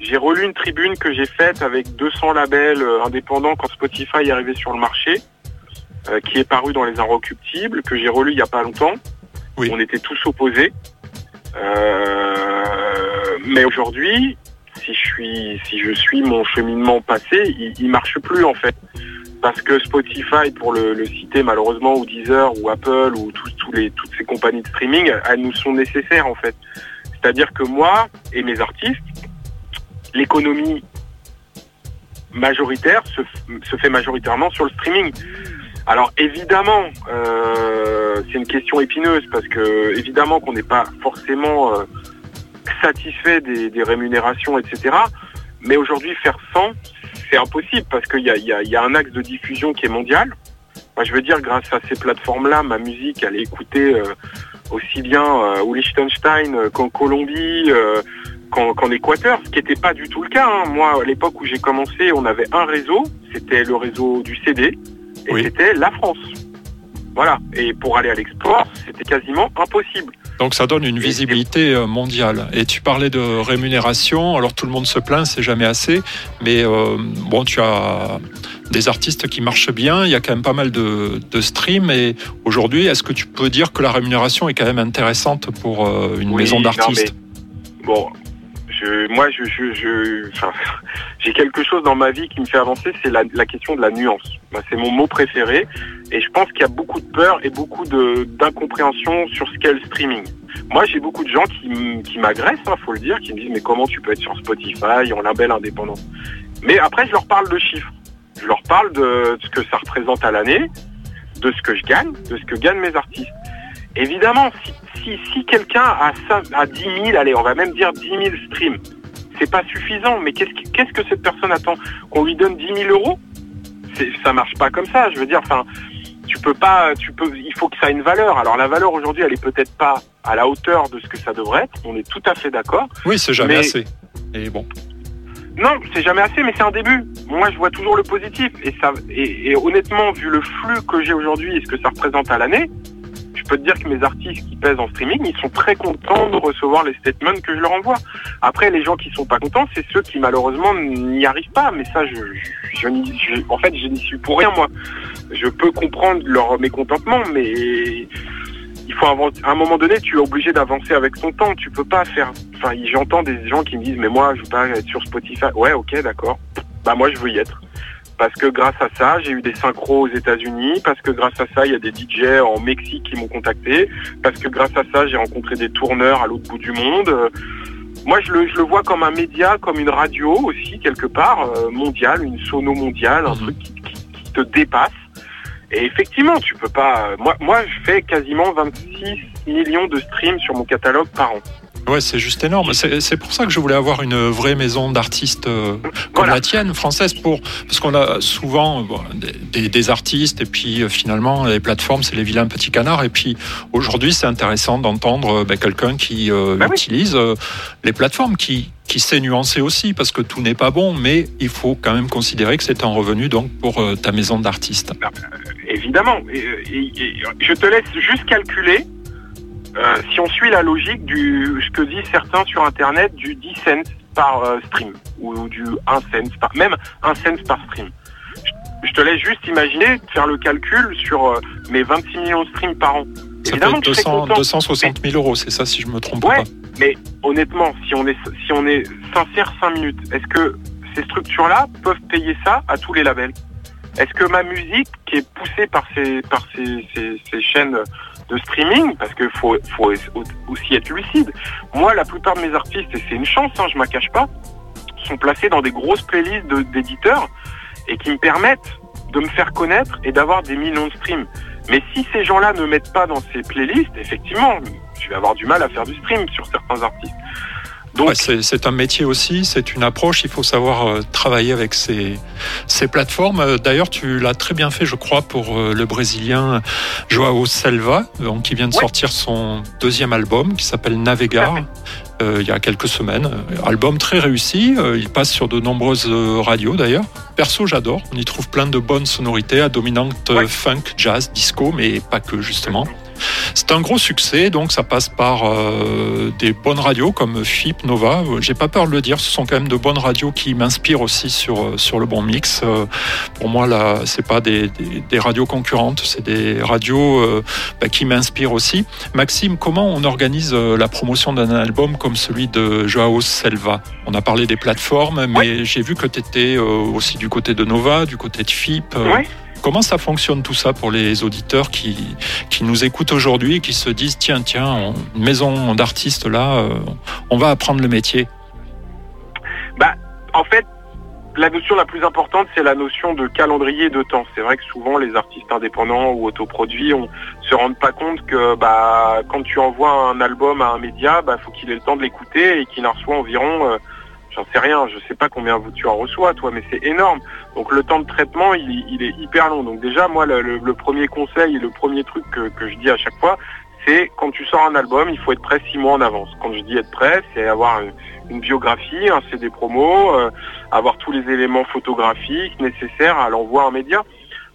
j'ai relu une tribune que j'ai faite avec 200 labels euh, indépendants quand Spotify est arrivé sur le marché, qui est paru dans les Inrecuptibles, que j'ai relu il n'y a pas longtemps. Oui. On était tous opposés. mais aujourd'hui, si je suis si je suis mon cheminement passé, il, il marche plus en fait. Parce que Spotify, pour le, citer malheureusement, ou Deezer, ou Apple, ou tous, les, toutes ces compagnies de streaming, elles nous sont nécessaires en fait. C'est-à-dire que moi et mes artistes, l'économie majoritaire se, se, fait majoritairement sur le streaming. Alors évidemment, euh, c'est une question épineuse parce que évidemment qu'on n'est pas forcément euh, satisfait des, rémunérations, etc. Mais aujourd'hui, faire 100, c'est impossible parce qu'il y a, un axe de diffusion qui est mondial. Moi, je veux dire, grâce à ces plateformes-là, ma musique, elle est écoutée euh, aussi bien euh, au Liechtenstein euh, qu'en Colombie, qu'en Équateur, ce qui n'était pas du tout le cas. Hein. Moi, à l'époque où j'ai commencé, on avait un réseau, c'était le réseau du CD, et c'était la France. Voilà. Et pour aller à l'export, c'était quasiment impossible. Donc ça donne une visibilité euh, mondiale. Et tu parlais de rémunération, alors tout le monde se plaint, c'est jamais assez, mais euh, bon, tu as des artistes qui marchent bien, il y a quand même pas mal de, de streams, et aujourd'hui, est-ce que tu peux dire que la rémunération est quand même intéressante pour euh, une maison d'artistes Bon, moi, je, j'ai quelque chose dans ma vie qui me fait avancer, c'est la, question de la nuance. C'est mon mot préféré, et je pense qu'il y a beaucoup de peur et beaucoup de, d'incompréhension sur ce qu'est le streaming. Moi, j'ai beaucoup de gens qui, m'agressent, hein, faut le dire, qui me disent mais comment tu peux être sur Spotify en label indépendant? Mais après, je leur parle de chiffres. Je leur parle de ce que ça représente à l'année, de ce que je gagne, de ce que gagnent mes artistes. Évidemment, si, si, quelqu'un a, a 10 000, allez, on va même dire 10 000 streams, c'est pas suffisant. Mais qu'est-ce que, qu'est-ce que cette personne attend? Qu'on lui donne 10 000 euros? Ça marche pas comme ça. Je veux dire, enfin, tu peux pas, tu peux, il faut que ça ait une valeur. Alors la valeur aujourd'hui, elle est peut-être pas à la hauteur de ce que ça devrait être. On est tout à fait d'accord. Oui, c'est jamais assez. Et bon. Non, c'est jamais assez, mais c'est un début. Moi, je vois toujours le positif. Et ça, et, et honnêtement, vu le flux que j'ai aujourd'hui et ce que ça représente à l'année, je peux te dire que mes artistes qui pèsent en streaming, ils sont très contents de recevoir les statements que je leur envoie. Après, les gens qui sont pas contents, c'est ceux qui malheureusement n'y arrivent pas. Mais ça, je, en fait, je n'y suis pour rien moi. Je peux comprendre leur mécontentement, mais il faut à un moment donné, tu es obligé d'avancer avec ton temps. Tu peux pas faire. Enfin, j'entends des gens qui me disent, mais moi, je veux pas être sur Spotify. Ouais, ok, d'accord. Bah moi, je veux y être parce que grâce à ça, j'ai eu des synchros aux États-Unis, parce que grâce à ça, il y a des DJ en Mexique qui m'ont contacté, parce que grâce à ça, j'ai rencontré des tourneurs à l'autre bout du monde. Moi, je le, je le vois comme un média, comme une radio aussi, quelque part, euh, mondiale, une sono mondiale, un mhm. truc qui, qui, te dépasse. Et effectivement, tu peux pas. Moi, moi, je fais quasiment 26 millions de streams sur mon catalogue par an. Ouais, c'est juste énorme. C'est pour ça que je voulais avoir une vraie maison d'artistes euh, comme la tienne, française, pour parce qu'on a souvent des, des, artistes et puis euh, finalement les plateformes, c'est les vilains petits canards. Et puis aujourd'hui, c'est intéressant d'entendre euh, ben, quelqu'un qui bah utilise les plateformes, qui qui sait nuancer aussi, parce que tout n'est pas bon, mais il faut quand même considérer que c'est un revenu donc pour ta maison d'artiste. Bah, évidemment. je te laisse juste calculer euh, si on suit la logique du ce que disent certains sur internet du 10 cents par euh, stream ou, du 1 cent par même 1 cent par stream. Je, te laisse juste imaginer faire le calcul sur euh, mes 26 millions de streams par an. Ça Évidemment, fait 200, 260 000 euros, c'est ça si je me trompe ouais, pas. Mais honnêtement, si on est si on est sincère 5 minutes, est-ce que ces structures-là peuvent payer ça à tous les labels? Est-ce que ma musique, qui est poussée par ces, par ces, ces, chaînes de streaming, parce qu'il faut, aussi être lucide, moi, la plupart de mes artistes, et c'est une chance, hein, je ne cache pas, sont placés dans des grosses playlists d'éditeurs et qui me permettent de me faire connaître et d'avoir des millions de streams. Mais si ces gens-là ne mettent pas dans ces playlists, effectivement, je vais avoir du mal à faire du stream sur certains artistes. Donc, c'est un métier aussi, c'est une approche. Il faut savoir euh, travailler avec ces, ces plateformes. Euh, d'ailleurs, tu l'as très bien fait, je crois, pour euh, le Brésilien Joao Selva, qui vient de sortir son deuxième album qui s'appelle Navegar. il y a quelques semaines. Album très réussi, il passe sur de nombreuses radios d'ailleurs. Perso, j'adore, on y trouve plein de bonnes sonorités à dominante funk, jazz, disco, mais pas que justement. C'est un gros succès, donc ça passe par euh, des bonnes radios comme FIP, Nova. J'ai pas peur de le dire, ce sont quand même de bonnes radios qui m'inspirent aussi sur, euh, sur le bon mix. Euh, pour moi, là, c'est pas des, des, radios concurrentes, c'est des radios bah, qui m'inspirent aussi. Maxime, comment on organise la promotion d'un album comme celui de Joao Selva? On a parlé des plateformes, mais j'ai vu que tu étais aussi du côté de Nova, du côté de FIP. Comment ça fonctionne tout ça pour les auditeurs qui, nous écoutent aujourd'hui et qui se disent tiens, tiens, une maison d'artistes là, euh, on va apprendre le métier? Bah, En fait, la notion la plus importante, c'est la notion de calendrier de temps. C'est vrai que souvent, les artistes indépendants ou autoproduits on se rendent pas compte que bah, quand tu envoies un album à un média, bah, faut qu'il ait le temps de l'écouter et qu'il en reçoit environ euh, j'en sais rien, je sais pas combien tu en reçois toi, mais c'est énorme. Donc le temps de traitement, il, est hyper long. Donc déjà, moi, le, premier conseil et le premier truc que, je dis à chaque fois, c'est quand tu sors un album, il faut être prêt six mois en avance. Quand je dis être prêt, c'est avoir une, biographie, un CD promo, euh, avoir tous les éléments photographiques nécessaires à l'envoi en média.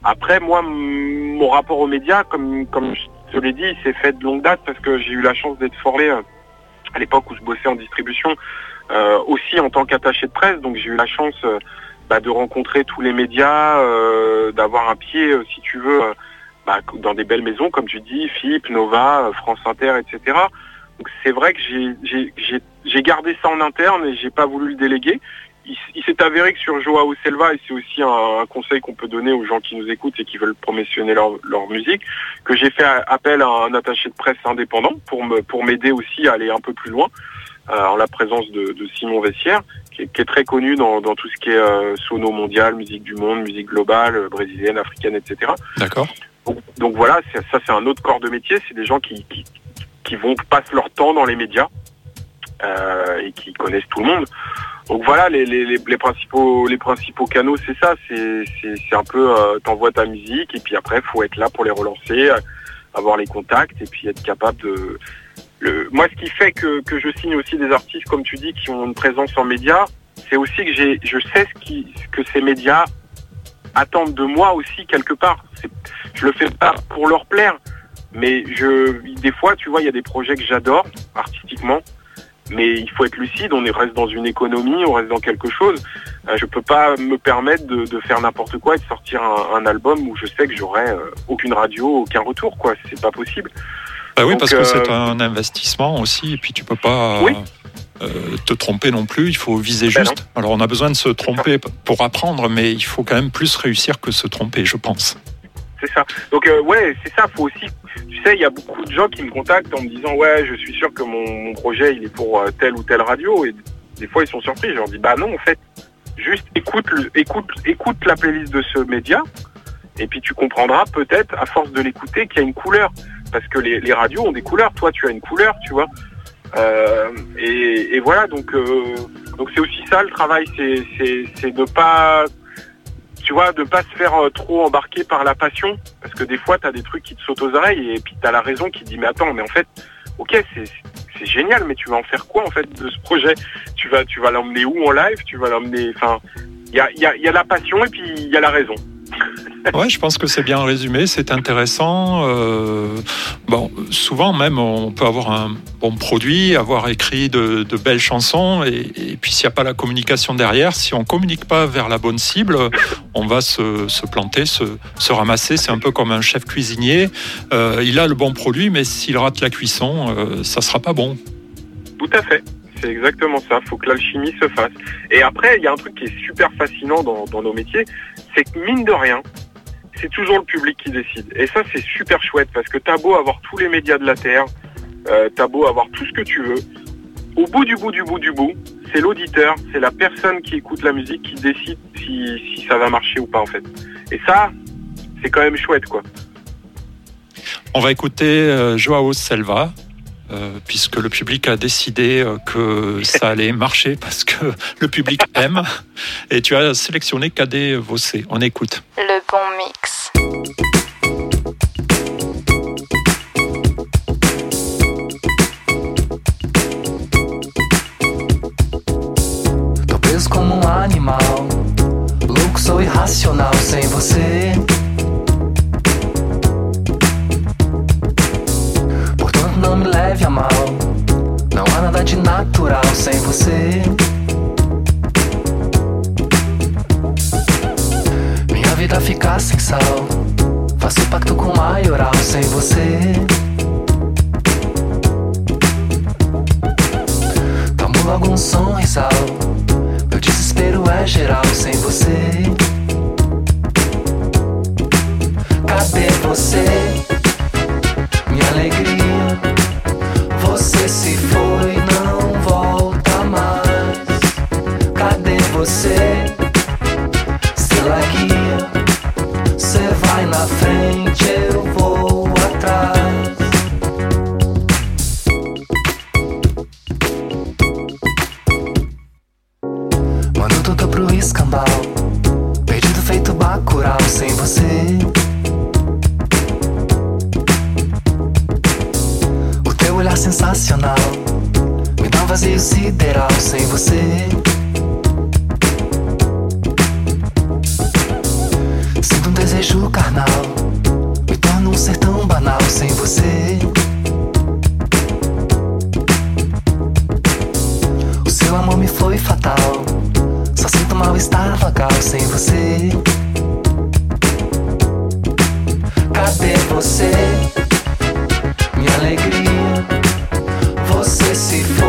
Après, moi, mon rapport aux médias, comme, je l'ai dit, c'est fait de longue date parce que j'ai eu la chance d'être formé euh, à l'époque où je bossais en distribution aussi en tant qu'attaché de presse. Donc j'ai eu la chance euh, bah, de rencontrer tous les médias, euh, d'avoir un pied, si tu veux, bah, dans des belles maisons, comme tu dis, FIP, Nova, France Inter, etc. Donc c'est vrai que j'ai gardé ça en interne et j'ai pas voulu le déléguer. Il, s'est avéré que sur Joao Selva, et c'est aussi un, conseil qu'on peut donner aux gens qui nous écoutent et qui veulent promotionner leur, musique, que j'ai fait appel à un attaché de presse indépendant pour m'aider aussi à aller un peu plus loin. Euh, en la présence de, Simon Vessière, qui est, très connu dans, tout ce qui est euh, sono mondial, musique du monde, musique globale, euh, brésilienne, africaine, etc. D'accord. Donc, voilà, ça c'est un autre corps de métier, c'est des gens qui, qui, vont passer leur temps dans les médias et qui connaissent tout le monde. Donc voilà, les, les, les, principaux les principaux canaux, c'est ça, c'est un peu t'envoies ta musique et puis après faut être là pour les relancer, avoir les contacts et puis être capable de moi, ce qui fait que, que, je signe aussi des artistes, comme tu dis, qui ont une présence en médias, c'est aussi que je sais ce, qui, que ces médias attendent de moi aussi quelque part. Je le fais pas pour leur plaire, mais je, des fois, tu vois, il y a des projets que j'adore artistiquement, mais il faut être lucide. On reste dans une économie, on reste dans quelque chose. Euh, je peux pas me permettre de, de faire n'importe quoi et de sortir un, un, album où je sais que j'aurai euh, aucune radio, aucun retour, quoi. C'est pas possible. Bah oui, parce que c'est euh, un investissement aussi, et puis tu peux pas euh, te tromper non plus. Il faut viser ben juste. Alors on a besoin de se tromper pour apprendre, mais il faut quand même plus réussir que se tromper, je pense. C'est ça. Donc euh, ouais, c'est ça. Faut aussi. Tu sais, il y a beaucoup de gens qui me contactent en me disant ouais, je suis sûr que mon, projet il est pour telle ou telle radio, et des fois ils sont surpris. Je leur dis bah non, en fait, juste écoute, écoute, écoute la playlist de ce média, et puis tu comprendras peut-être à force de l'écouter qu'il y a une couleur parce que les, radios ont des couleurs. Toi, tu as une couleur, tu vois. Euh, et, voilà, donc euh, donc c'est aussi ça le travail, c'est de pas tu vois, de pas se faire euh, trop embarquer par la passion, parce que des fois, tu as des trucs qui te sautent aux oreilles, et puis tu as la raison qui dit, mais attends, mais en fait, ok, c'est génial, mais tu vas en faire quoi, en fait, de ce projet? Tu vas tu vas l'emmener où en live? Tu vas l'emmener... Enfin, il y a la passion, et puis il y a la raison. Ouais, je pense que c'est bien résumé, c'est intéressant. Euh, bon, souvent même, on peut avoir un bon produit, avoir écrit de, belles chansons, et, puis s'il n'y a pas la communication derrière, si on communique pas vers la bonne cible, on va se, planter, se, ramasser. C'est un peu comme un chef cuisinier. Euh, il a le bon produit, mais s'il rate la cuisson, euh, ça sera pas bon. Tout à fait. C'est exactement ça. Faut que l'alchimie se fasse. Et après, il y a un truc qui est super fascinant dans nos métiers, c'est que mine de rien, c'est toujours le public qui décide. Et ça, c'est super chouette parce que t'as beau avoir tous les médias de la terre, euh, t'as beau avoir tout ce que tu veux, au bout du bout du bout du bout, c'est l'auditeur, c'est la personne qui écoute la musique qui décide si, ça va marcher ou pas en fait. Et ça, c'est quand même chouette quoi. On va écouter euh, Joao Selva, euh, puisque le public a décidé euh, que ça allait marcher parce que le public aime. Et tu as sélectionné Cadet Vossé. On écoute. Le bon mix. Tô preso como um animal. Louco, sou irracional sem você. Leve a mal. Não há nada de natural sem você. Minha vida fica sem sal. Faço pacto com maioral sem você. Tomo logo um sorrisal. Meu desespero é geral sem você. Cadê você? Minha alegria. Você se foi, não volta mais. Cadê você? Você se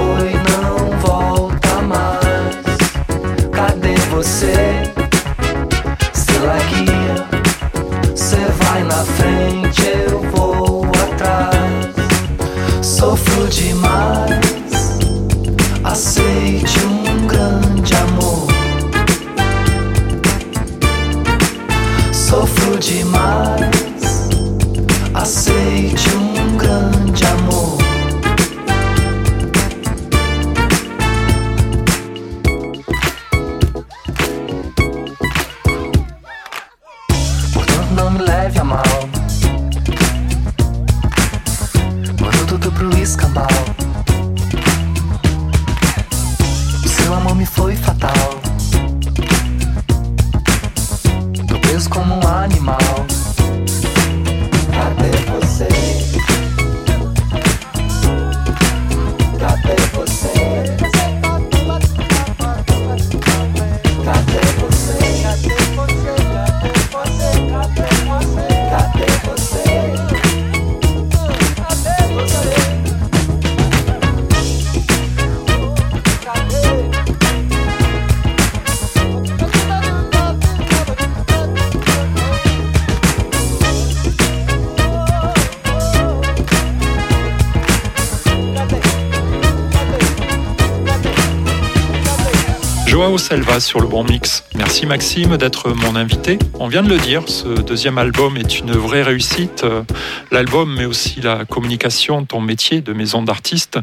Joao Selva sur le bon mix. Merci Maxime d'être mon invité. On vient de le dire, ce deuxième album est une vraie réussite. Euh, L'album, mais aussi la communication, ton métier de maison d'artiste.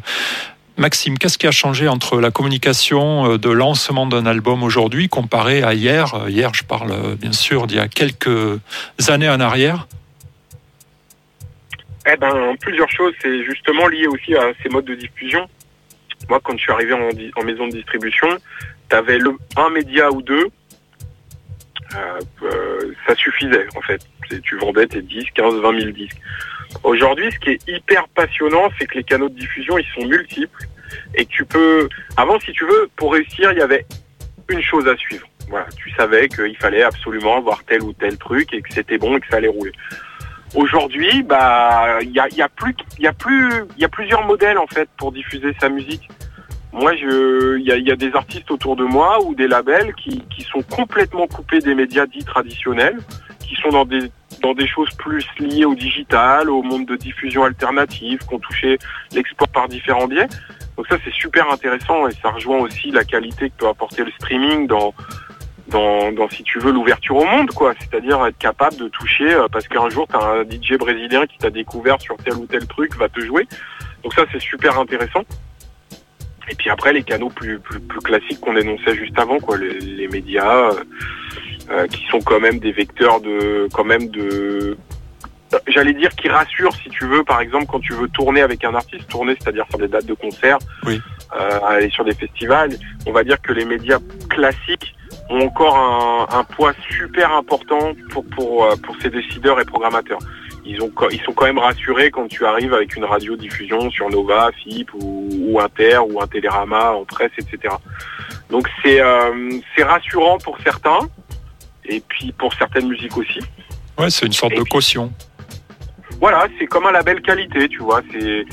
Maxime, qu'est-ce qui a changé entre la communication euh, de lancement d'un album aujourd'hui comparé à hier? Euh, Hier, je parle bien sûr d'il y a quelques années en arrière. Eh ben, plusieurs choses. C'est justement lié aussi à ces modes de diffusion. Moi, quand je suis arrivé en, en maison de distribution, t'avais le un média ou deux. Euh, euh, ça suffisait, en fait. Tu vendais tes 10, 15, 20 000 disques. Aujourd'hui, ce qui est hyper passionnant, c'est que les canaux de diffusion, ils sont multiples. Et tu peux... Avant, si tu veux, pour réussir, il y avait une chose à suivre. Tu savais qu'il fallait absolument avoir tel ou tel truc et que c'était bon et que ça allait rouler. Aujourd'hui, bah, il y a, y a plus, y plus, y a plusieurs modèles en fait pour diffuser sa musique. Moi, il y a, des artistes autour de moi ou des labels qui, sont complètement coupés des médias dits traditionnels, qui sont dans des choses plus liées au digital, au monde de diffusion alternative, qui ont touché l'export par différents biais. Donc ça, c'est super intéressant et ça rejoint aussi la qualité que peut apporter le streaming dans dans, dans si tu veux l'ouverture au monde quoi. C'est-à-dire être capable de toucher euh, parce qu'un jour tu as un DJ brésilien qui t'a découvert sur tel ou tel truc va te jouer. Donc ça c'est super intéressant et puis après les canaux plus plus, plus classiques qu'on énonçait juste avant quoi les, les médias euh, euh qui sont quand même des vecteurs de quand même de j'allais dire qui rassurent si tu veux par exemple quand tu veux tourner avec un artiste tourner c'est-à-dire faire des dates de concert oui. euh, aller sur des festivals on va dire que les médias classiques ont encore un, un, poids super important pour, pour, pour ces décideurs et programmateurs. Ils, ont, ils sont quand même rassurés quand tu arrives avec une radiodiffusion sur Nova, FIP ou, ou Inter ou un Télérama en presse, etc. Donc c'est euh, rassurant pour certains et puis pour certaines musiques aussi. Ouais, c'est une sorte et de puis, caution. Voilà, c'est comme un label qualité, tu vois. C'est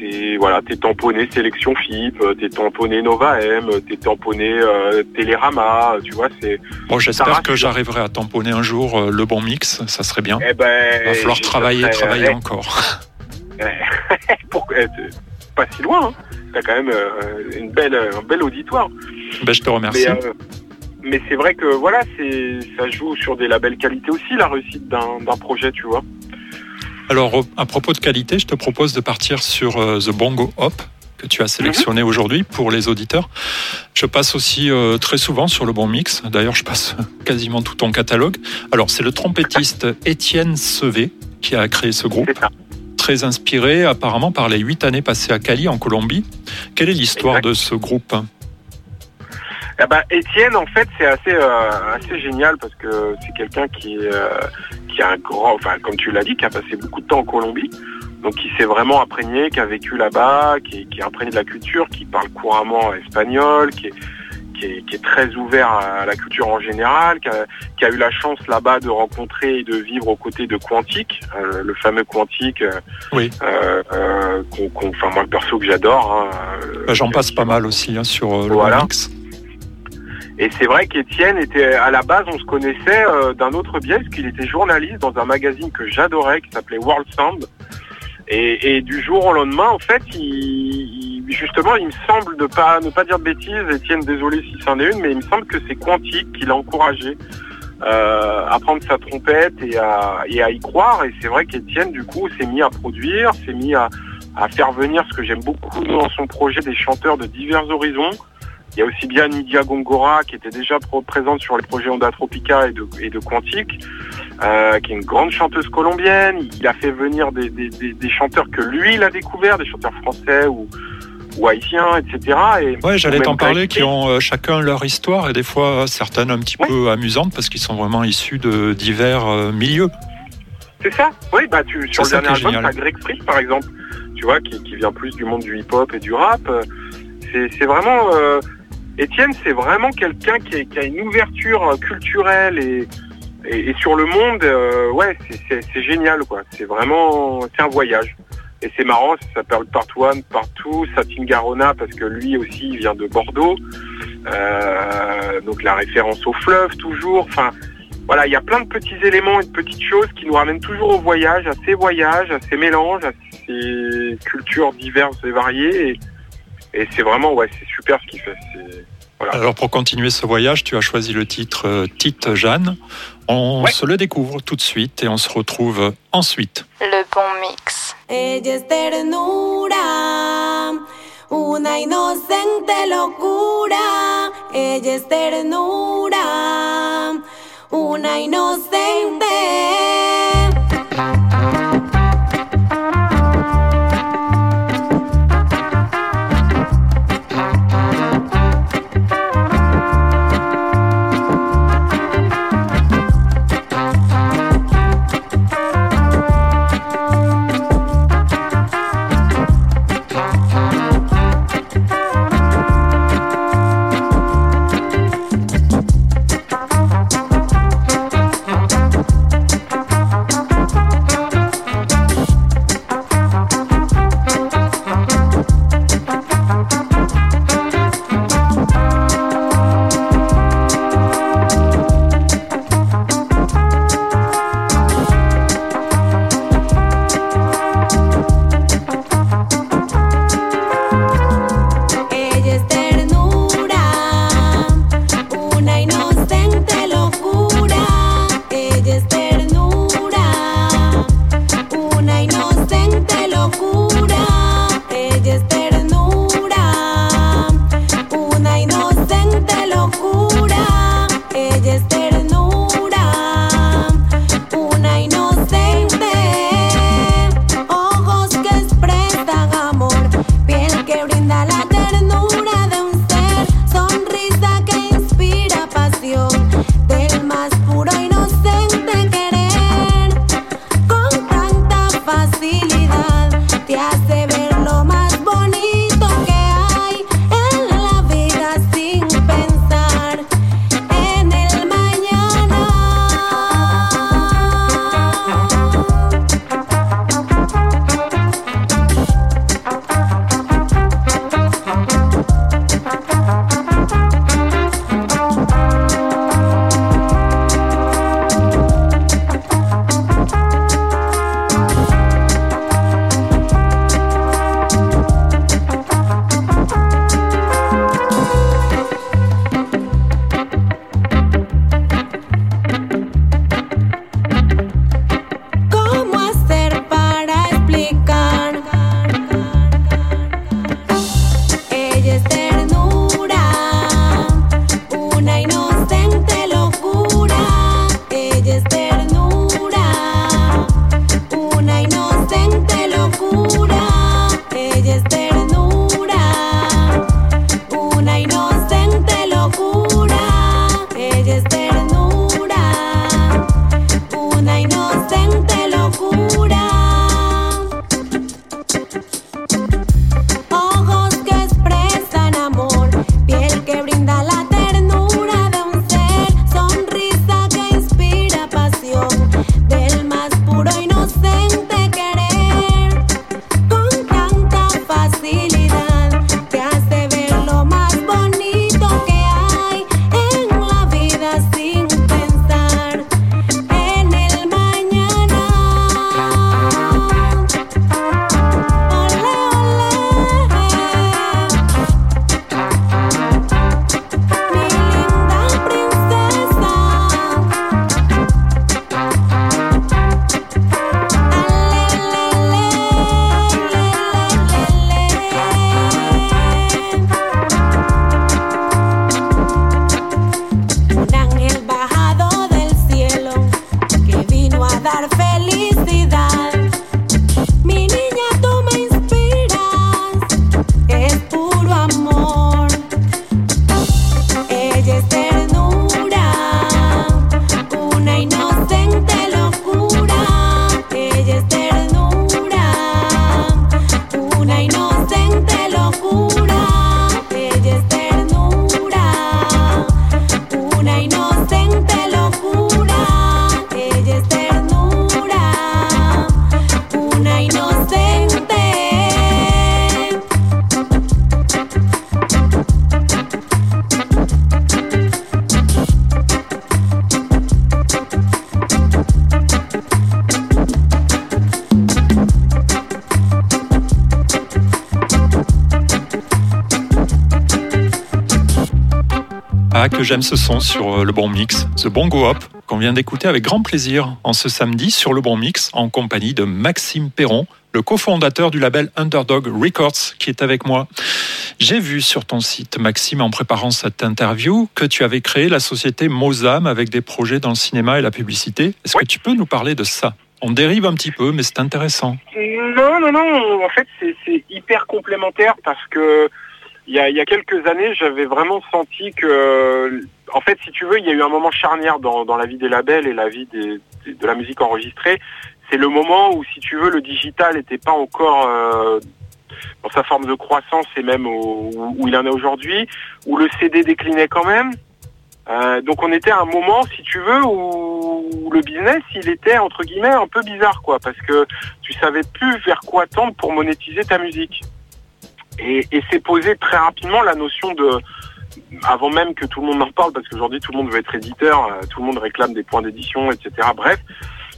c'est voilà, t'es tamponné sélection FIP, t'es tamponné Nova M, t'es tamponné euh, Télérama, tu vois, c'est. Bon, j'espère que j'arriverai à tamponner un jour euh, le bon mix, ça serait bien. Eh ben, Il va falloir travailler, travailler euh, encore. Pour, pas si loin, hein. t'as quand même euh, une belle, un bel auditoire. Ben, je te remercie. Mais, euh, mais c'est vrai que voilà, c'est ça joue sur des labels qualité aussi la réussite d'un projet, tu vois. Alors, à propos de qualité, je te propose de partir sur euh, The Bongo Hop que tu as sélectionné mm -hmm. aujourd'hui pour les auditeurs. Je passe aussi euh, très souvent sur le bon mix. D'ailleurs, je passe quasiment tout ton catalogue. Alors, c'est le trompettiste Étienne Sevé qui a créé ce groupe. Très inspiré apparemment par les huit années passées à Cali, en Colombie. Quelle est l'histoire de ce groupe? Eh ben, Étienne, en fait, c'est assez, euh, assez génial parce que c'est quelqu'un qui, euh, qui a un grand, enfin, comme tu l'as dit, qui a passé beaucoup de temps en Colombie. Donc, qui s'est vraiment imprégné, qui a vécu là-bas, qui, qui est imprégné de la culture, qui parle couramment espagnol, qui est, qui est, qui est, très ouvert à la culture en général, qui a, qui a eu la chance là-bas de rencontrer et de vivre aux côtés de Quantique, euh, le fameux Quantique. Oui. Euh, euh, enfin, moi, le perso que j'adore. Hein, J'en passe pas mal aussi hein, sur le voilà. mix. Et c'est vrai qu'Étienne était à la base, on se connaissait euh, d'un autre biais, parce qu'il était journaliste dans un magazine que j'adorais, qui s'appelait World Sound. Et, du jour au lendemain, en fait, justement, il me semble ne pas ne pas dire de bêtises. Étienne, désolé si c'en est une, mais il me semble que c'est Quantique qui l'a encouragé euh, à prendre sa trompette et à, y croire. Et c'est vrai qu'Étienne, du coup, s'est mis à produire, s'est mis à faire venir ce que j'aime beaucoup dans son projet des chanteurs de divers horizons. Il y a aussi bien Nidia Gongora qui était déjà présente sur les projets Onda Tropica et de, et de Quantique, euh, qui est une grande chanteuse colombienne. Il a fait venir des, des, des, des chanteurs que lui il a découvert, des chanteurs français ou, ou haïtiens, etc. Et ouais, j'allais t'en parler, qui ont euh, chacun leur histoire et des fois certaines un petit peu amusantes parce qu'ils sont vraiment issus de divers euh, milieux. C'est ça. Oui, bah tu sur le dernier album, t'as Greg Fripp par exemple, tu vois, qui, qui vient plus du monde du hip-hop et du rap. C'est vraiment euh, Étienne, c'est vraiment quelqu'un qui, a une ouverture culturelle et, sur le monde. Euh, ouais, c'est génial, quoi. C'est vraiment, c'est un voyage. Et c'est marrant, ça s'appelle Part One, Partout, Satin Garona, parce que lui aussi, il vient de Bordeaux. Euh, donc la référence au fleuve, toujours. Enfin, voilà, il y a plein de petits éléments et de petites choses qui nous ramènent toujours au voyage, à ces voyages, à ces mélanges, à ces cultures diverses et variées. Et c'est vraiment, ouais, c'est super ce qu'il fait. Voilà. Alors pour continuer ce voyage, tu as choisi le titre euh, Tite Jeanne. On ouais. se le découvre tout de suite et on se retrouve ensuite. Le bon mix. Ella es ternura, una inocente locura. Ella es ternura, una inocente. J'aime ce son sur euh, le bon mix, ce bongo hop qu'on vient d'écouter avec grand plaisir en ce samedi sur le bon mix en compagnie de Maxime Perron, le cofondateur du label Underdog Records qui est avec moi. J'ai vu sur ton site, Maxime, en préparant cette interview, que tu avais créé la société Mozam avec des projets dans le cinéma et la publicité. Est-ce que tu peux nous parler de ça? On dérive un petit peu, mais c'est intéressant. Non, non, non. En fait, c'est hyper complémentaire parce que il y a, quelques années, j'avais vraiment senti que, en fait, si tu veux, il y a eu un moment charnière dans, la vie des labels et la vie de la musique enregistrée. C'est le moment où, si tu veux, le digital n'était pas encore euh, dans sa forme de croissance et même où, il en est aujourd'hui, où le CD déclinait quand même. Euh, donc on était à un moment, si tu veux, où le business, il était entre guillemets un peu bizarre, quoi, parce que tu savais plus vers quoi tendre pour monétiser ta musique. Et, et s'est posé très rapidement la notion de, avant même que tout le monde en parle, parce qu'aujourd'hui tout le monde veut être éditeur, euh, tout le monde réclame des points d'édition, etc. Bref.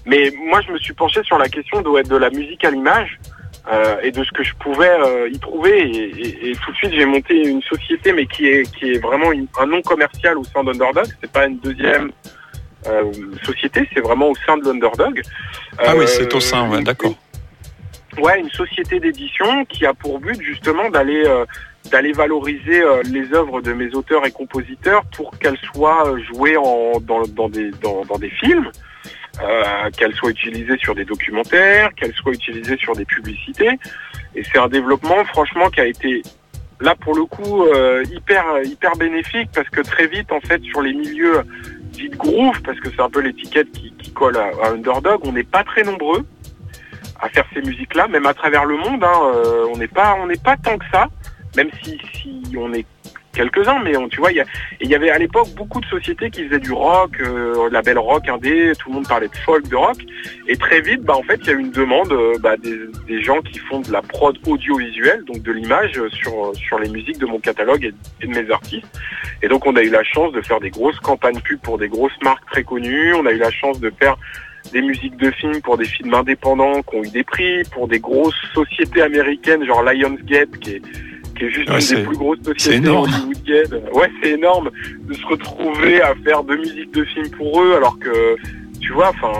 Mais moi je me suis penché sur la question de, de la musique à l'image euh, et de ce que je pouvais euh, y trouver. Et, et, tout de suite j'ai monté une société, mais qui est, qui est vraiment un nom commercial au sein d'Underdog. C'est pas une deuxième euh, société, c'est vraiment au sein de l'Underdog. Ah oui, c'est au sein, ouais, d'accord. Ouais, une société d'édition qui a pour but justement d'aller euh, valoriser euh, les œuvres de mes auteurs et compositeurs pour qu'elles soient euh, jouées dans, des, films, qu'elles soient utilisées sur des documentaires, qu'elles soient utilisées sur des publicités. Et c'est un développement franchement qui a été là pour le coup hyper bénéfique parce que très vite en fait sur les milieux dits groove parce que c'est un peu l'étiquette qui, colle à Underdog, on n'est pas très nombreux à faire ces musiques-là, même à travers le monde. Hein, euh, on n'est pas, on n'est pas tant que ça, même si, on est quelques-uns, mais on, tu vois, il y, avait à l'époque beaucoup de sociétés qui faisaient du rock, euh, label rock indé, tout le monde parlait de folk, de rock, et très vite, bah en fait, il y a eu une demande euh, bah, des, des, gens qui font de la prod audiovisuelle, donc de l'image euh, sur sur les musiques de mon catalogue et, et, de mes artistes. Et donc on a eu la chance de faire des grosses campagnes pub pour des grosses marques très connues, on a eu la chance de faire des musiques de films pour des films indépendants qui ont eu des prix, pour des grosses sociétés américaines genre Lionsgate qui est qui est juste une des plus grosses sociétés hollywoodiennes. Ouais, c'est énorme de se retrouver à faire de musique de films pour eux alors que tu vois, enfin,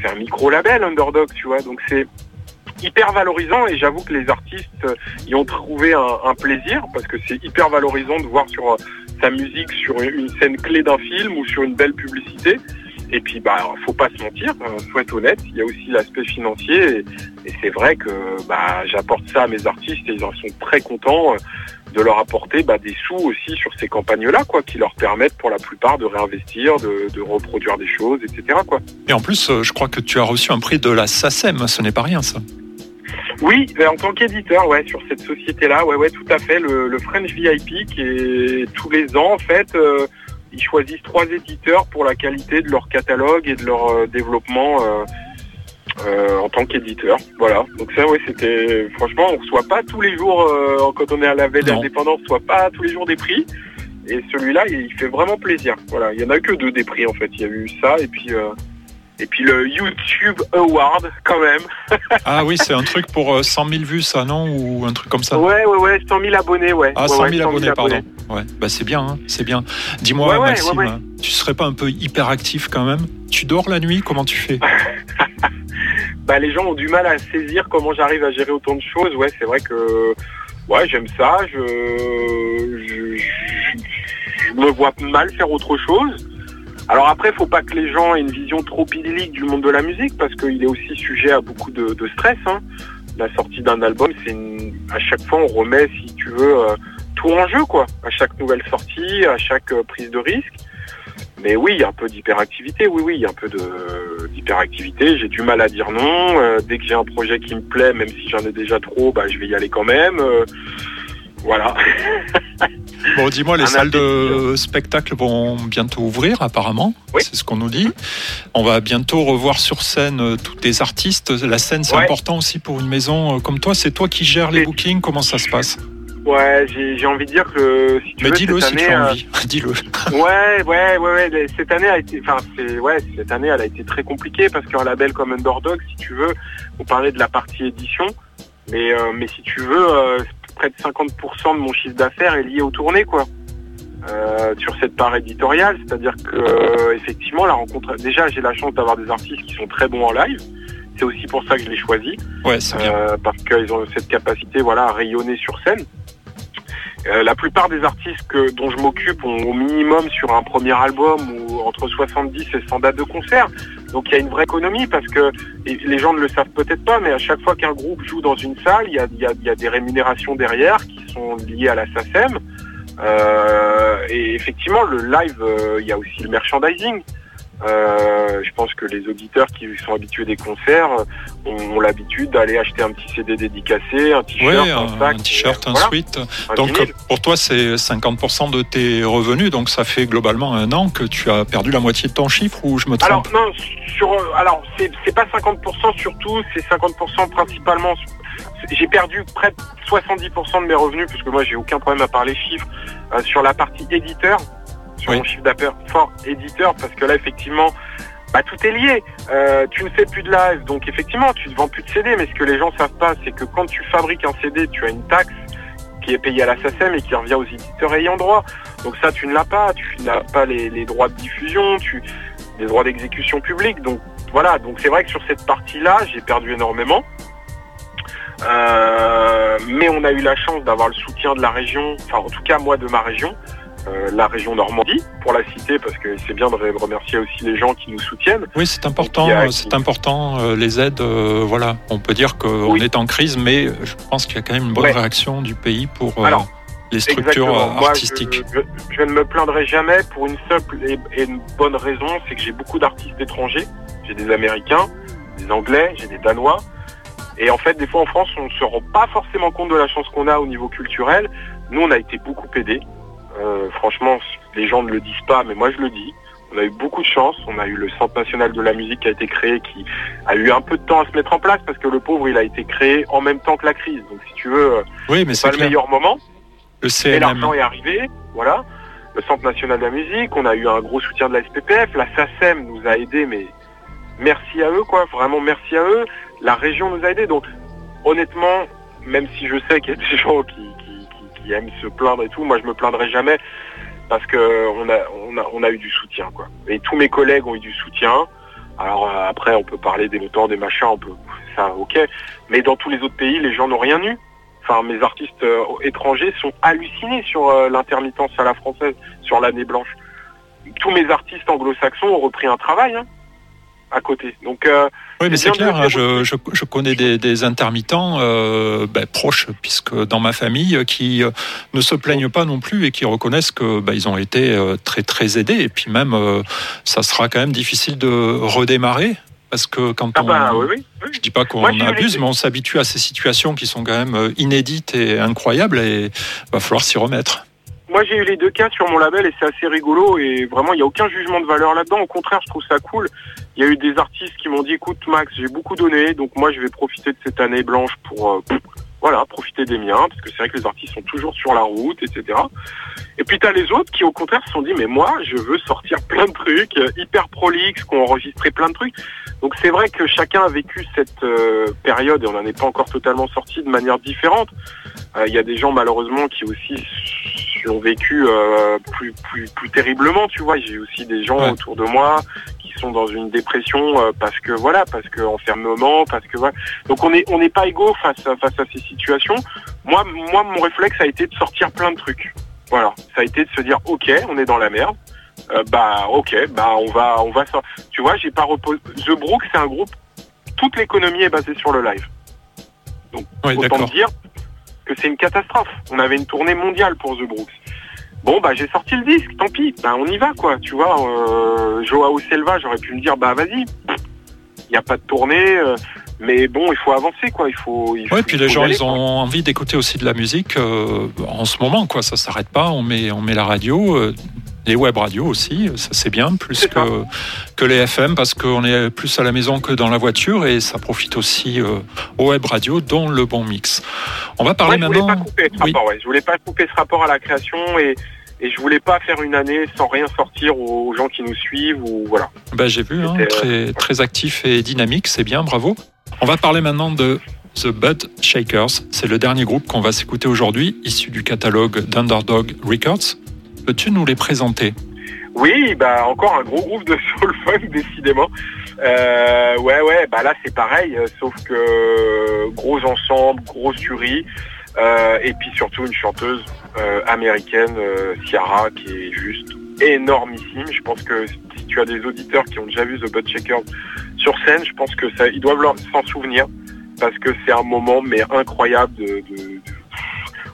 c'est un micro label Underdog, tu vois, donc c'est hyper valorisant et j'avoue que les artistes y ont trouvé un, un plaisir parce que c'est hyper valorisant de voir sur sa musique sur une scène clé d'un film ou sur une belle publicité. Et puis, bah, faut pas se mentir, euh, faut être honnête. Il y a aussi l'aspect financier, et, c'est vrai que bah, j'apporte ça à mes artistes et ils en sont très contents euh, de leur apporter bah, des sous aussi sur ces campagnes-là, quoi, qui leur permettent pour la plupart de réinvestir, de, de reproduire des choses, etc. Quoi. Et en plus, euh, je crois que tu as reçu un prix de la SACEM. Ce n'est pas rien, ça. Oui, en tant qu'éditeur, ouais, sur cette société-là, ouais, ouais, tout à fait. Le, le, French VIP, qui est tous les ans, en fait. Euh, ils choisissent trois éditeurs pour la qualité de leur catalogue et de leur euh, développement euh, euh, en tant qu'éditeur. Voilà. Donc ça, ouais, c'était franchement, on reçoit pas tous les jours quand on est à la veille d'indépendance, on reçoit pas tous les jours des prix. Et celui-là, il fait vraiment plaisir. Voilà, il y en a que deux des prix en fait. Il y a eu ça et puis et puis le YouTube Award, quand même. ah oui, c'est un truc pour 100 000 vues, ça, non? Ou un truc comme ça? Ouais, ouais, ouais, 100 000 abonnés, ouais. Ah, 100 000, abonnés, pardon. Ouais, bah c'est bien, hein, c'est bien. Dis-moi, Maxime, tu serais pas un peu hyper actif quand même? Tu dors la nuit? Comment tu fais? Bah les gens ont du mal à saisir comment j'arrive à gérer autant de choses. Ouais, c'est vrai que ouais, j'aime ça. Je... Je... je me vois mal faire autre chose. Alors après, faut pas que les gens aient une vision trop idyllique du monde de la musique parce qu'il est aussi sujet à beaucoup de, stress. Hein. La sortie d'un album, c'est à chaque fois on remet, si tu veux, euh, tout en jeu quoi. À chaque nouvelle sortie, à chaque euh, prise de risque. Mais oui, il y a un peu d'hyperactivité. Oui, oui, il y a un peu d'hyperactivité. J'ai du mal à dire non. Euh, dès que j'ai un projet qui me plaît, même si j'en ai déjà trop, bah je vais y aller quand même. Voilà. Bon, dis-moi, les salles de spectacle vont bientôt ouvrir, apparemment. C'est ce qu'on nous dit. On va bientôt revoir sur scène euh, tous les artistes. La scène, c'est important aussi pour une maison euh, comme toi. C'est toi qui gères les bookings. Comment ça se passe Ouais, j'ai envie de dire que si tu Mais dis-le si tu as envie. dis-le. ouais, ouais, ouais, ouais. Cette année a été, enfin, ouais, cette année, elle a été très compliquée parce qu'un label comme Underdog, si tu veux, on parlait de la partie édition, mais, euh, mais si tu veux, près de 50% de mon chiffre d'affaires est lié aux tournées, quoi. euh, sur cette part éditoriale, c'est-à-dire que euh, effectivement la rencontre. Déjà, j'ai la chance d'avoir des artistes qui sont très bons en live. C'est aussi pour ça que je les choisis, Ouais, c'est bien. euh, parce qu'ils ont cette capacité, voilà, à rayonner sur scène. Euh, la plupart des artistes que, dont je m'occupe ont au minimum sur un premier album ou entre 70 et 100 dates de concert. Donc il y a une vraie économie parce que les gens ne le savent peut-être pas, mais à chaque fois qu'un groupe joue dans une salle, il y a des rémunérations derrière qui sont liées à la SACEM. Euh, et effectivement, le live, euh, il y a aussi le merchandising. Euh, je pense que les auditeurs qui sont habitués des concerts ont, ont l'habitude d'aller acheter un petit CD dédicacé, un t-shirt, Ouais, un, sac, un t-shirt, un voilà, un Donc vinyle. pour toi, c'est 50% de tes revenus. Donc ça fait globalement un an que tu as perdu la moitié de ton chiffre ou je me Alors trompe non, sur alors c'est pas 50% surtout, c'est 50% principalement. J'ai perdu près de 70% de mes revenus parce que moi j'ai aucun problème à parler chiffres euh, sur la partie éditeur, sur Oui. mon chiffre d'affaires fort éditeur parce que là effectivement bah, tout est lié. Euh, tu ne fais plus de live, donc effectivement tu ne vends plus de CD, mais ce que les gens savent pas, c'est que quand tu fabriques un CD, tu as une taxe qui est payée à la SACEM et qui revient aux éditeurs ayant droit. Donc ça tu ne l'as pas, tu n'as pas les, les droits de diffusion, tu des droits d'exécution publique. Donc voilà, donc c'est vrai que sur cette partie-là, j'ai perdu énormément. Euh, mais on a eu la chance d'avoir le soutien de la région, enfin en tout cas moi de ma région, euh, la région Normandie, pour la citer, parce que c'est bien de re- remercier aussi les gens qui nous soutiennent. Oui, c'est important. A- euh, C'est important. euh, Les aides, euh, voilà. On peut dire qu'on Oui. est en crise, mais je pense qu'il y a quand même une bonne Ouais. réaction du pays pour Alors, les structures Exactement. Moi, artistiques. Je, je- je ne me plaindrai jamais pour une seule et, et une bonne raison, c'est que j'ai beaucoup d'artistes étrangers. J'ai des Américains, des Anglais, j'ai des Danois. Et en fait, des fois en France, on ne se rend pas forcément compte de la chance qu'on a au niveau culturel. Nous, on a été beaucoup aidés. Euh, franchement, les gens ne le disent pas, mais moi je le dis. On a eu beaucoup de chance. On a eu le Centre national de la musique qui a été créé, qui a eu un peu de temps à se mettre en place parce que le pauvre, il a été créé en même temps que la crise. Donc, si tu veux, euh, Oui, mais c'est pas le meilleur moment. Le Et CNM. l'argent est arrivé, voilà. Le Centre national de la musique, on a eu un gros soutien de la SPPF, la SACEM nous a aidés, mais merci à eux, quoi, vraiment merci à eux. La région nous a aidés, donc honnêtement, même si je sais qu'il y a des gens qui, qui, aiment se plaindre et tout, moi je me plaindrai jamais parce que on a, on a, on a eu du soutien, quoi. Et tous mes collègues ont eu du soutien. Alors euh, après, on peut parler des montants, des machins, on peut, ça, ok. Mais dans tous les autres pays, les gens n'ont rien eu. Enfin, mes artistes euh, étrangers sont hallucinés sur euh, l'intermittence à la française, sur l'année blanche. Tous mes artistes anglo-saxons ont repris un travail hein, à côté. Donc, Oui, mais C'est clair. hein, je, je, je connais des, des intermittents euh, ben, proches, puisque dans ma famille, euh, qui euh, ne se plaignent pas non plus et qui reconnaissent que ben, ils ont été très très aidés. Et puis même, euh, ça sera quand même difficile de redémarrer parce que quand ah on, bah oui, oui. oui. je dis pas qu'on abuse, mais on s'habitue à ces situations qui sont quand même inédites et incroyables et va falloir s'y remettre. Moi, j'ai eu les deux cas sur mon label et c'est assez rigolo et vraiment, il n'y a aucun jugement de valeur là-dedans. Au contraire, je trouve ça cool. Il y a eu des artistes qui m'ont dit, écoute, Max, j'ai beaucoup donné, donc moi, je vais profiter de cette année blanche pour, euh, voilà, profiter des miens, parce que c'est vrai que les artistes sont toujours sur la route, etc. Et puis, t'as les autres qui, au contraire, se sont dit, mais moi, je veux sortir plein de trucs, euh, hyper prolixes, qui ont enregistré plein de trucs. Donc, c'est vrai que chacun a vécu cette euh, période et on n'en est pas encore totalement sorti de manière différente. Il y a des gens, malheureusement, qui aussi l'ont vécu euh, plus, plus, plus terriblement, tu vois. J'ai aussi des gens Ouais. autour de moi qui sont dans une dépression euh, parce que voilà, parce que enfermement, parce que voilà. Donc on est on n'est pas égaux face à, face à ces situations. Moi moi mon réflexe a été de sortir plein de trucs. Voilà, ça a été de se dire ok, on est dans la merde. Euh, bah ok, bah on va on va sortir. Tu vois, j'ai pas reposé. The Brook, c'est un groupe. Toute l'économie est basée sur le live. Donc Oui, autant dire que c'est une catastrophe. On avait une tournée mondiale pour The Brooks. Bon bah j'ai sorti le disque, tant pis, bah on y va quoi, tu vois. Euh, Joao Selva, j'aurais pu me dire bah vas-y, il n'y a pas de tournée, euh, mais bon il faut avancer quoi, il faut. Il faut Ouais, puis il les faut gens, aller, ils quoi. ont envie d'écouter aussi de la musique euh, en ce moment, quoi. Ça s'arrête pas. On met, on met la radio, les web radios aussi. Ça c'est bien, plus que que les FM, parce qu'on est plus à la maison que dans la voiture, et ça profite aussi euh, aux web radios, dont le bon mix. On va parler Ouais, je voulais maintenant. pas couper ce Oui. rapport, ouais. Je voulais pas couper ce rapport à la création et et je voulais pas faire une année sans rien sortir aux gens qui nous suivent ou voilà. Ben, j'ai vu, hein, très très actif et dynamique, c'est bien, bravo. On va parler maintenant de The Bud Shakers. C'est le dernier groupe qu'on va s'écouter aujourd'hui, issu du catalogue d'Underdog Records. Peux-tu nous les présenter? Oui, bah encore un gros groupe de soul funk décidément. Euh, ouais, ouais, bah là c'est pareil, euh, sauf que euh, gros ensemble, grosse euh, et puis surtout une chanteuse américaine, Ciara, qui est juste énormissime. Je pense que si tu as des auditeurs qui ont déjà vu The Butt Shakers sur scène, je pense que ça, ils doivent s'en souvenir parce que c'est un moment mais incroyable de-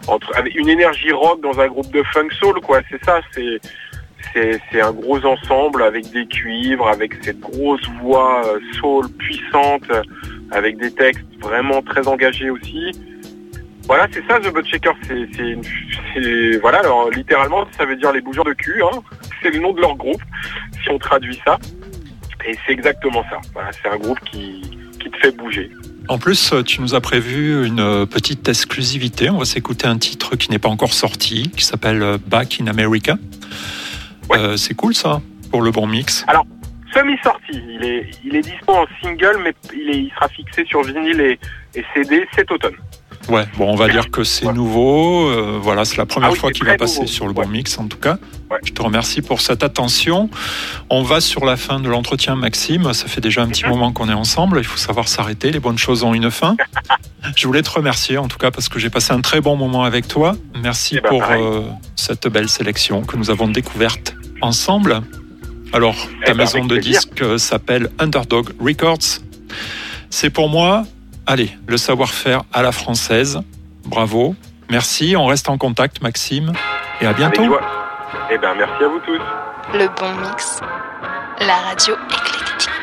entre avec une énergie rock dans un groupe de funk soul quoi. C'est ça, c'est c'est un gros ensemble avec des cuivres, avec cette grosse voix euh, soul puissante, avec des textes vraiment très engagés aussi. Voilà, c'est ça The Butt Shaker. C'est voilà. Alors littéralement, ça veut dire les bougeurs de cul. Hein. C'est le nom de leur groupe si on traduit ça. Et c'est exactement ça. C'est un groupe qui qui te fait bouger. En plus, tu nous as prévu une euh, petite exclusivité. On va s'écouter un titre qui n'est pas encore sorti, qui s'appelle euh, Back in America. Ouais. Euh, c'est cool ça, pour le bon mix. Semi-sorti. Il est il est dispo en single, mais il, est, il sera fixé sur vinyle et, et CD cet automne. Ouais, bon, on va dire que c'est nouveau. euh, voilà, c'est la première Ah oui, fois qu'il va passer nouveau. sur le bon Ouais. mix, en tout cas. Ouais. Je te remercie pour cette attention. On va sur la fin de l'entretien, Maxime. Ça fait déjà un petit Mhm. moment qu'on est ensemble. Il faut savoir s'arrêter. Les bonnes choses ont une fin. Je voulais te remercier, en tout cas, parce que j'ai passé un très bon moment avec toi. Merci Eh ben, pour euh, cette belle sélection que nous avons découverte ensemble. Alors, ta Eh ben, maison de disques s'appelle Underdog Records. C'est pour moi, allez, le savoir-faire à la française. Bravo. Merci. On reste en contact, Maxime. Et à bientôt. Avec. Eh ben merci à vous tous. Le bon mix, la radio éclectique.